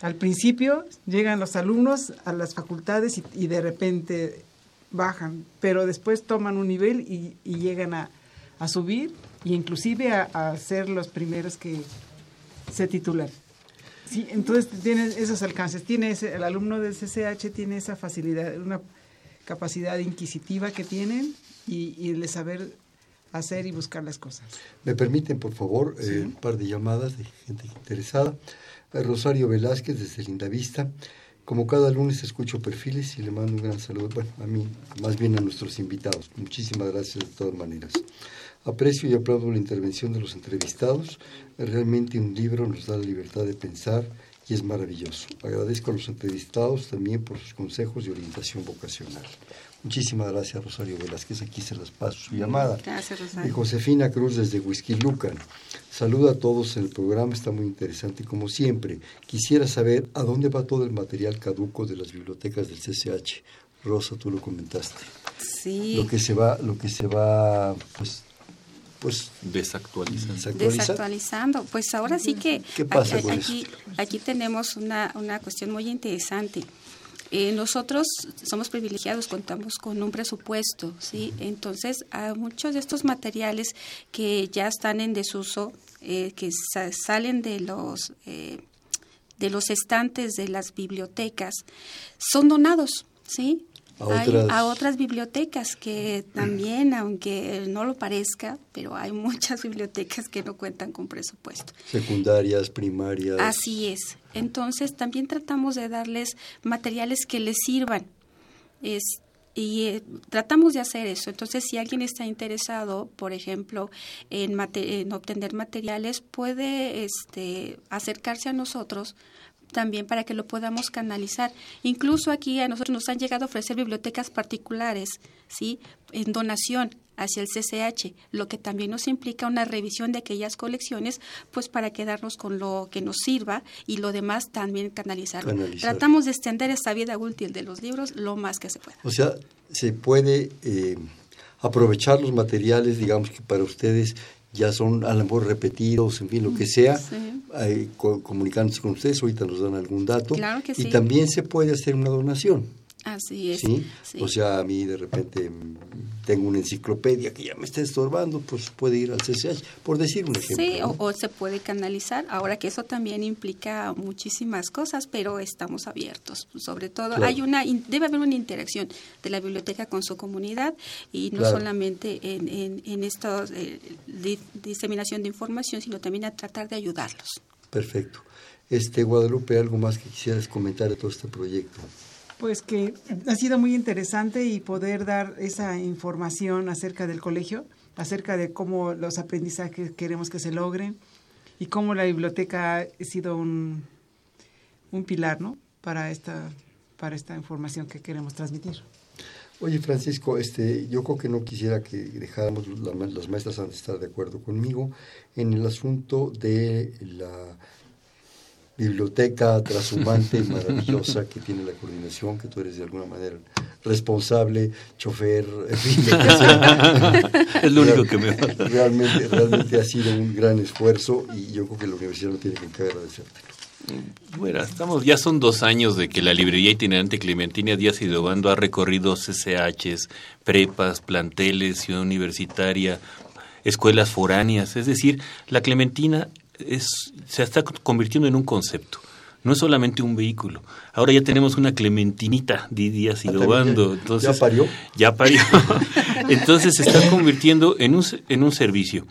al principio llegan los alumnos a las facultades y, y de repente bajan, pero después toman un nivel y, y llegan a, a subir e inclusive a, a ser los primeros que se titulan. Sí, entonces tiene esos alcances, tiene ese- el alumno del CCH tiene esa facilidad, una capacidad inquisitiva que tienen y, y el de saber hacer y buscar las cosas. Me permiten, por favor, eh, un par de llamadas de gente interesada. A Rosario Velázquez, desde Lindavista. Como cada lunes escucho perfiles y le mando un gran saludo, bueno, a mí, más bien a nuestros invitados. Muchísimas gracias de todas maneras. Aprecio y aplaudo la intervención de los entrevistados. Realmente un libro nos da la libertad de pensar y es maravilloso. Agradezco a los entrevistados también por sus consejos y orientación vocacional. Muchísimas gracias, Rosario Velázquez. Aquí se las paso su llamada. Gracias, Y Rosario. Josefina Cruz desde Whisky Lucan. Saluda a todos en el programa, está muy interesante como siempre. Quisiera saber a dónde va todo el material caduco de las bibliotecas del CCH. Rosa, tú lo comentaste. Sí. Lo que se va, lo que se va, pues, pues Desactualizan. desactualizar. Desactualizando. Pues ahora sí que ¿Qué pasa con aquí, aquí tenemos una, una cuestión muy interesante. Eh, nosotros somos privilegiados, contamos con un presupuesto, ¿sí? Entonces, a muchos de estos materiales que ya están en desuso, eh, que salen de los, eh, de los estantes de las bibliotecas, son donados, ¿sí? A otras... bibliotecas que *clears throat* también, aunque no lo parezca, pero hay muchas bibliotecas que no cuentan con presupuesto. Secundarias, primarias. Así es. Entonces también tratamos de darles materiales que les sirvan. Es, y eh, tratamos de hacer eso. Entonces, si alguien está interesado, por ejemplo, en, en obtener materiales, puede este, acercarse a nosotros también para que lo podamos canalizar. Incluso aquí a nosotros nos han llegado a ofrecer bibliotecas particulares, ¿sí? En donación hacia el CCH, lo que también nos implica una revisión de aquellas colecciones, pues para quedarnos con lo que nos sirva y lo demás también canalizar. Tratamos de extender esta vida útil de los libros lo más que se pueda. O sea, se puede eh, aprovechar los materiales, digamos que para ustedes ya son a lo mejor repetidos, en fin, lo que sea, comunicándose con ustedes, ahorita nos dan algún dato. y también se puede hacer una donación. Así es. ¿sí? O sea, a mí de repente tengo una enciclopedia que ya me está estorbando, pues puede ir al CCH, por decir un ejemplo. Sí, o, se puede canalizar. Ahora que eso también implica muchísimas cosas, pero estamos abiertos. Sobre todo, hay una debe haber una interacción de la biblioteca con su comunidad y no solamente en, en, en esta eh, diseminación de información, sino también a tratar de ayudarlos. Perfecto. Este Guadalupe, algo más que quisieras comentar de todo este proyecto. Pues que ha sido muy interesante y poder dar esa información acerca del colegio, acerca de cómo los aprendizajes queremos que se logren y cómo la biblioteca ha sido un, un pilar ¿no? para, esta, para esta información que queremos transmitir. Oye, Francisco, este, yo creo que no quisiera que dejáramos, las maestras han de estar de acuerdo conmigo, en el asunto de la biblioteca trashumante maravillosa que tiene la coordinación, que tú eres de alguna manera responsable, chofer, en fin. *laughs* es lo único que me realmente, realmente ha sido un gran esfuerzo y yo creo que la universidad no tiene con qué agradecértelo. Bueno, estamos, ya son dos años de que la librería itinerante Clementina Díaz y ha recorrido CCHs, prepas, planteles, ciudad universitaria, escuelas foráneas. Es decir, la Clementina es, se está convirtiendo en un concepto. No es solamente un vehículo. Ahora ya tenemos una clementinita de Díaz y Dobando. Entonces, ¿Ya parió? Ya parió. *laughs* Entonces se está convirtiendo en un, en un servicio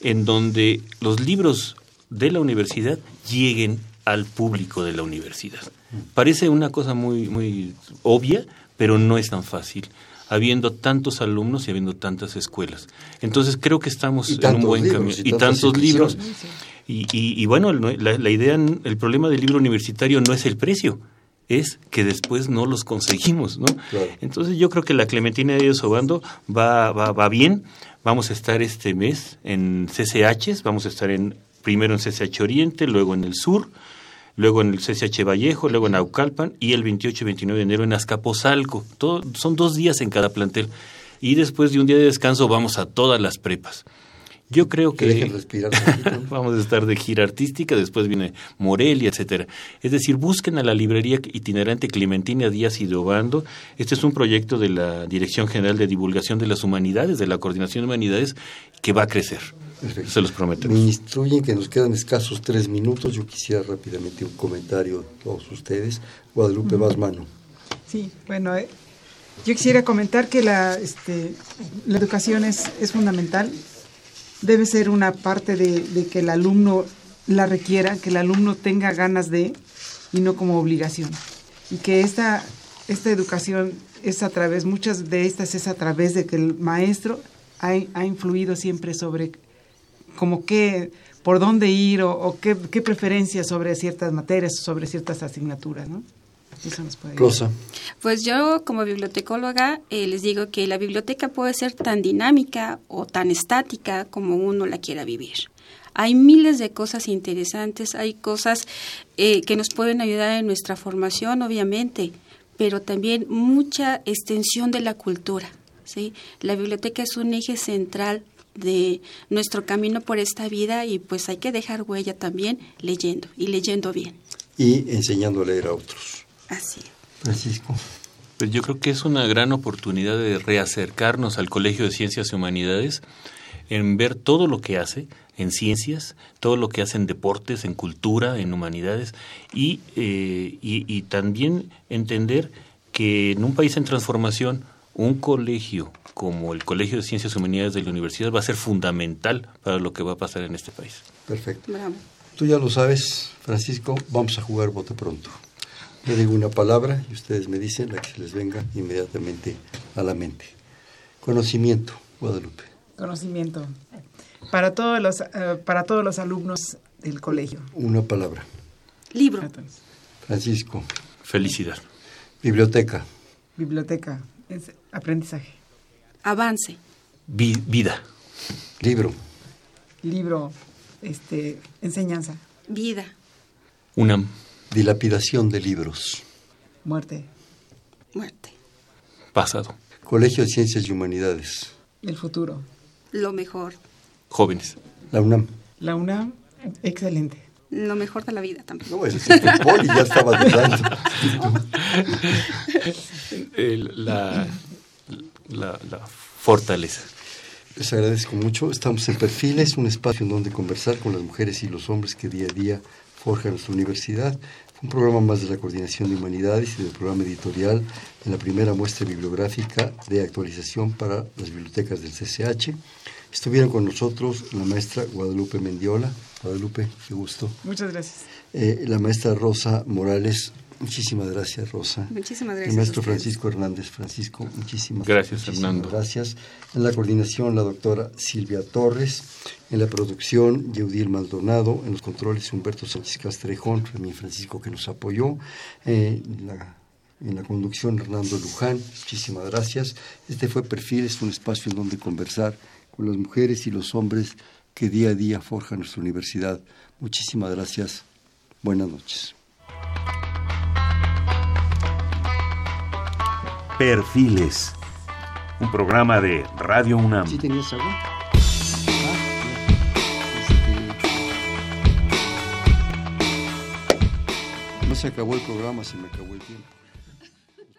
en donde los libros de la universidad lleguen al público de la universidad. Parece una cosa muy, muy obvia, pero no es tan fácil habiendo tantos alumnos y habiendo tantas escuelas. Entonces creo que estamos en un buen camino. Y, tantos libros. Y, bueno, la, idea, el problema del libro universitario no es el precio, es que después no los conseguimos, ¿no? Entonces yo creo que la Clementina de Dios Obando va, va, va bien. Vamos a estar este mes en CCHs, vamos a estar en primero en CCH Oriente, luego en el sur, luego en el CCH Vallejo, luego en Aucalpan y el 28 y 29 de enero en Azcapotzalco. Todo, son dos días en cada plantel. Y después de un día de descanso vamos a todas las prepas. Yo creo que, *laughs* vamos a estar de gira artística, después viene Morelia, etcétera. Es decir, busquen a la librería itinerante Clementina Díaz y Dobando. Este es un proyecto de la Dirección General de Divulgación de las Humanidades, de la Coordinación de Humanidades, que va a crecer. Se los prometo. Me instruyen que nos quedan escasos tres minutos. Yo quisiera rápidamente un comentario a todos ustedes. Guadalupe, más mano. Sí, bueno, eh, yo quisiera comentar que la, este, la educación es, es fundamental. Debe ser una parte de, de que el alumno la requiera, que el alumno tenga ganas de y no como obligación. Y que esta, esta educación es a través, muchas de estas es a través de que el maestro ha, ha influido siempre sobre como qué, por dónde ir o, qué, preferencias sobre ciertas materias, sobre ciertas asignaturas, ¿no? Eso nos puede Rosa. Pues yo como bibliotecóloga eh, les digo que la biblioteca puede ser tan dinámica o tan estática como uno la quiera vivir. Hay miles de cosas interesantes, hay cosas eh, que nos pueden ayudar en nuestra formación, obviamente, pero también mucha extensión de la cultura. ¿sí? La biblioteca es un eje central de nuestro camino por esta vida y pues hay que dejar huella también leyendo y leyendo bien. Y enseñando a leer a otros. Así. Francisco. Pues yo creo que es una gran oportunidad de reacercarnos al Colegio de Ciencias y Humanidades en ver todo lo que hace en ciencias, todo lo que hace en deportes, en cultura, en humanidades y, eh, y, y también entender que en un país en transformación un colegio como el Colegio de Ciencias y Humanidades de la Universidad va a ser fundamental para lo que va a pasar en este país. Perfecto. Bravo. Tú ya lo sabes, Francisco, vamos a jugar bote pronto. Le digo una palabra y ustedes me dicen la que se les venga inmediatamente a la mente. Conocimiento, Guadalupe. Conocimiento. Para todos los, eh, para todos los alumnos del colegio. Una palabra. Libro. Francisco. Felicidad. Biblioteca. biblioteca. Es aprendizaje. Avance. Vi- vida. Libro. Libro. Este, enseñanza. Vida. UNAM. Dilapidación de libros. Muerte. Muerte. Pasado. Colegio de Ciencias y Humanidades. El futuro. Lo mejor. Jóvenes. La UNAM. La UNAM. Excelente. Lo mejor de la vida también. No, es el y ya estaba dudando. *laughs* El- la, la, la fortaleza. Les agradezco mucho. Estamos en Perfiles, un espacio en donde conversar con las mujeres y los hombres que día a día forjan nuestra universidad. Fue un programa más de la Coordinación de Humanidades y del programa editorial en la primera muestra bibliográfica de actualización para las bibliotecas del CCH. Estuvieron con nosotros la maestra Guadalupe Mendiola. Guadalupe, qué gusto. Muchas gracias. Eh, la maestra Rosa Morales. Muchísimas gracias, Rosa. Muchísimas El gracias. maestro a ustedes. Francisco Hernández. Francisco, muchísimas Gracias, muchísimas Fernando. Gracias. En la coordinación, la doctora Silvia Torres. En la producción, Yeudil Maldonado. En los controles, Humberto Sánchez Castrejón. También Francisco, que nos apoyó. Eh, en, la, en la conducción, Hernando Luján. Muchísimas gracias. Este fue Perfiles, un espacio en donde conversar con las mujeres y los hombres que día a día forjan nuestra universidad. Muchísimas gracias. Buenas noches. Perfiles. Un programa de Radio UNAM. ¿Sí tenías agua? No se acabó el programa, se me acabó el tiempo.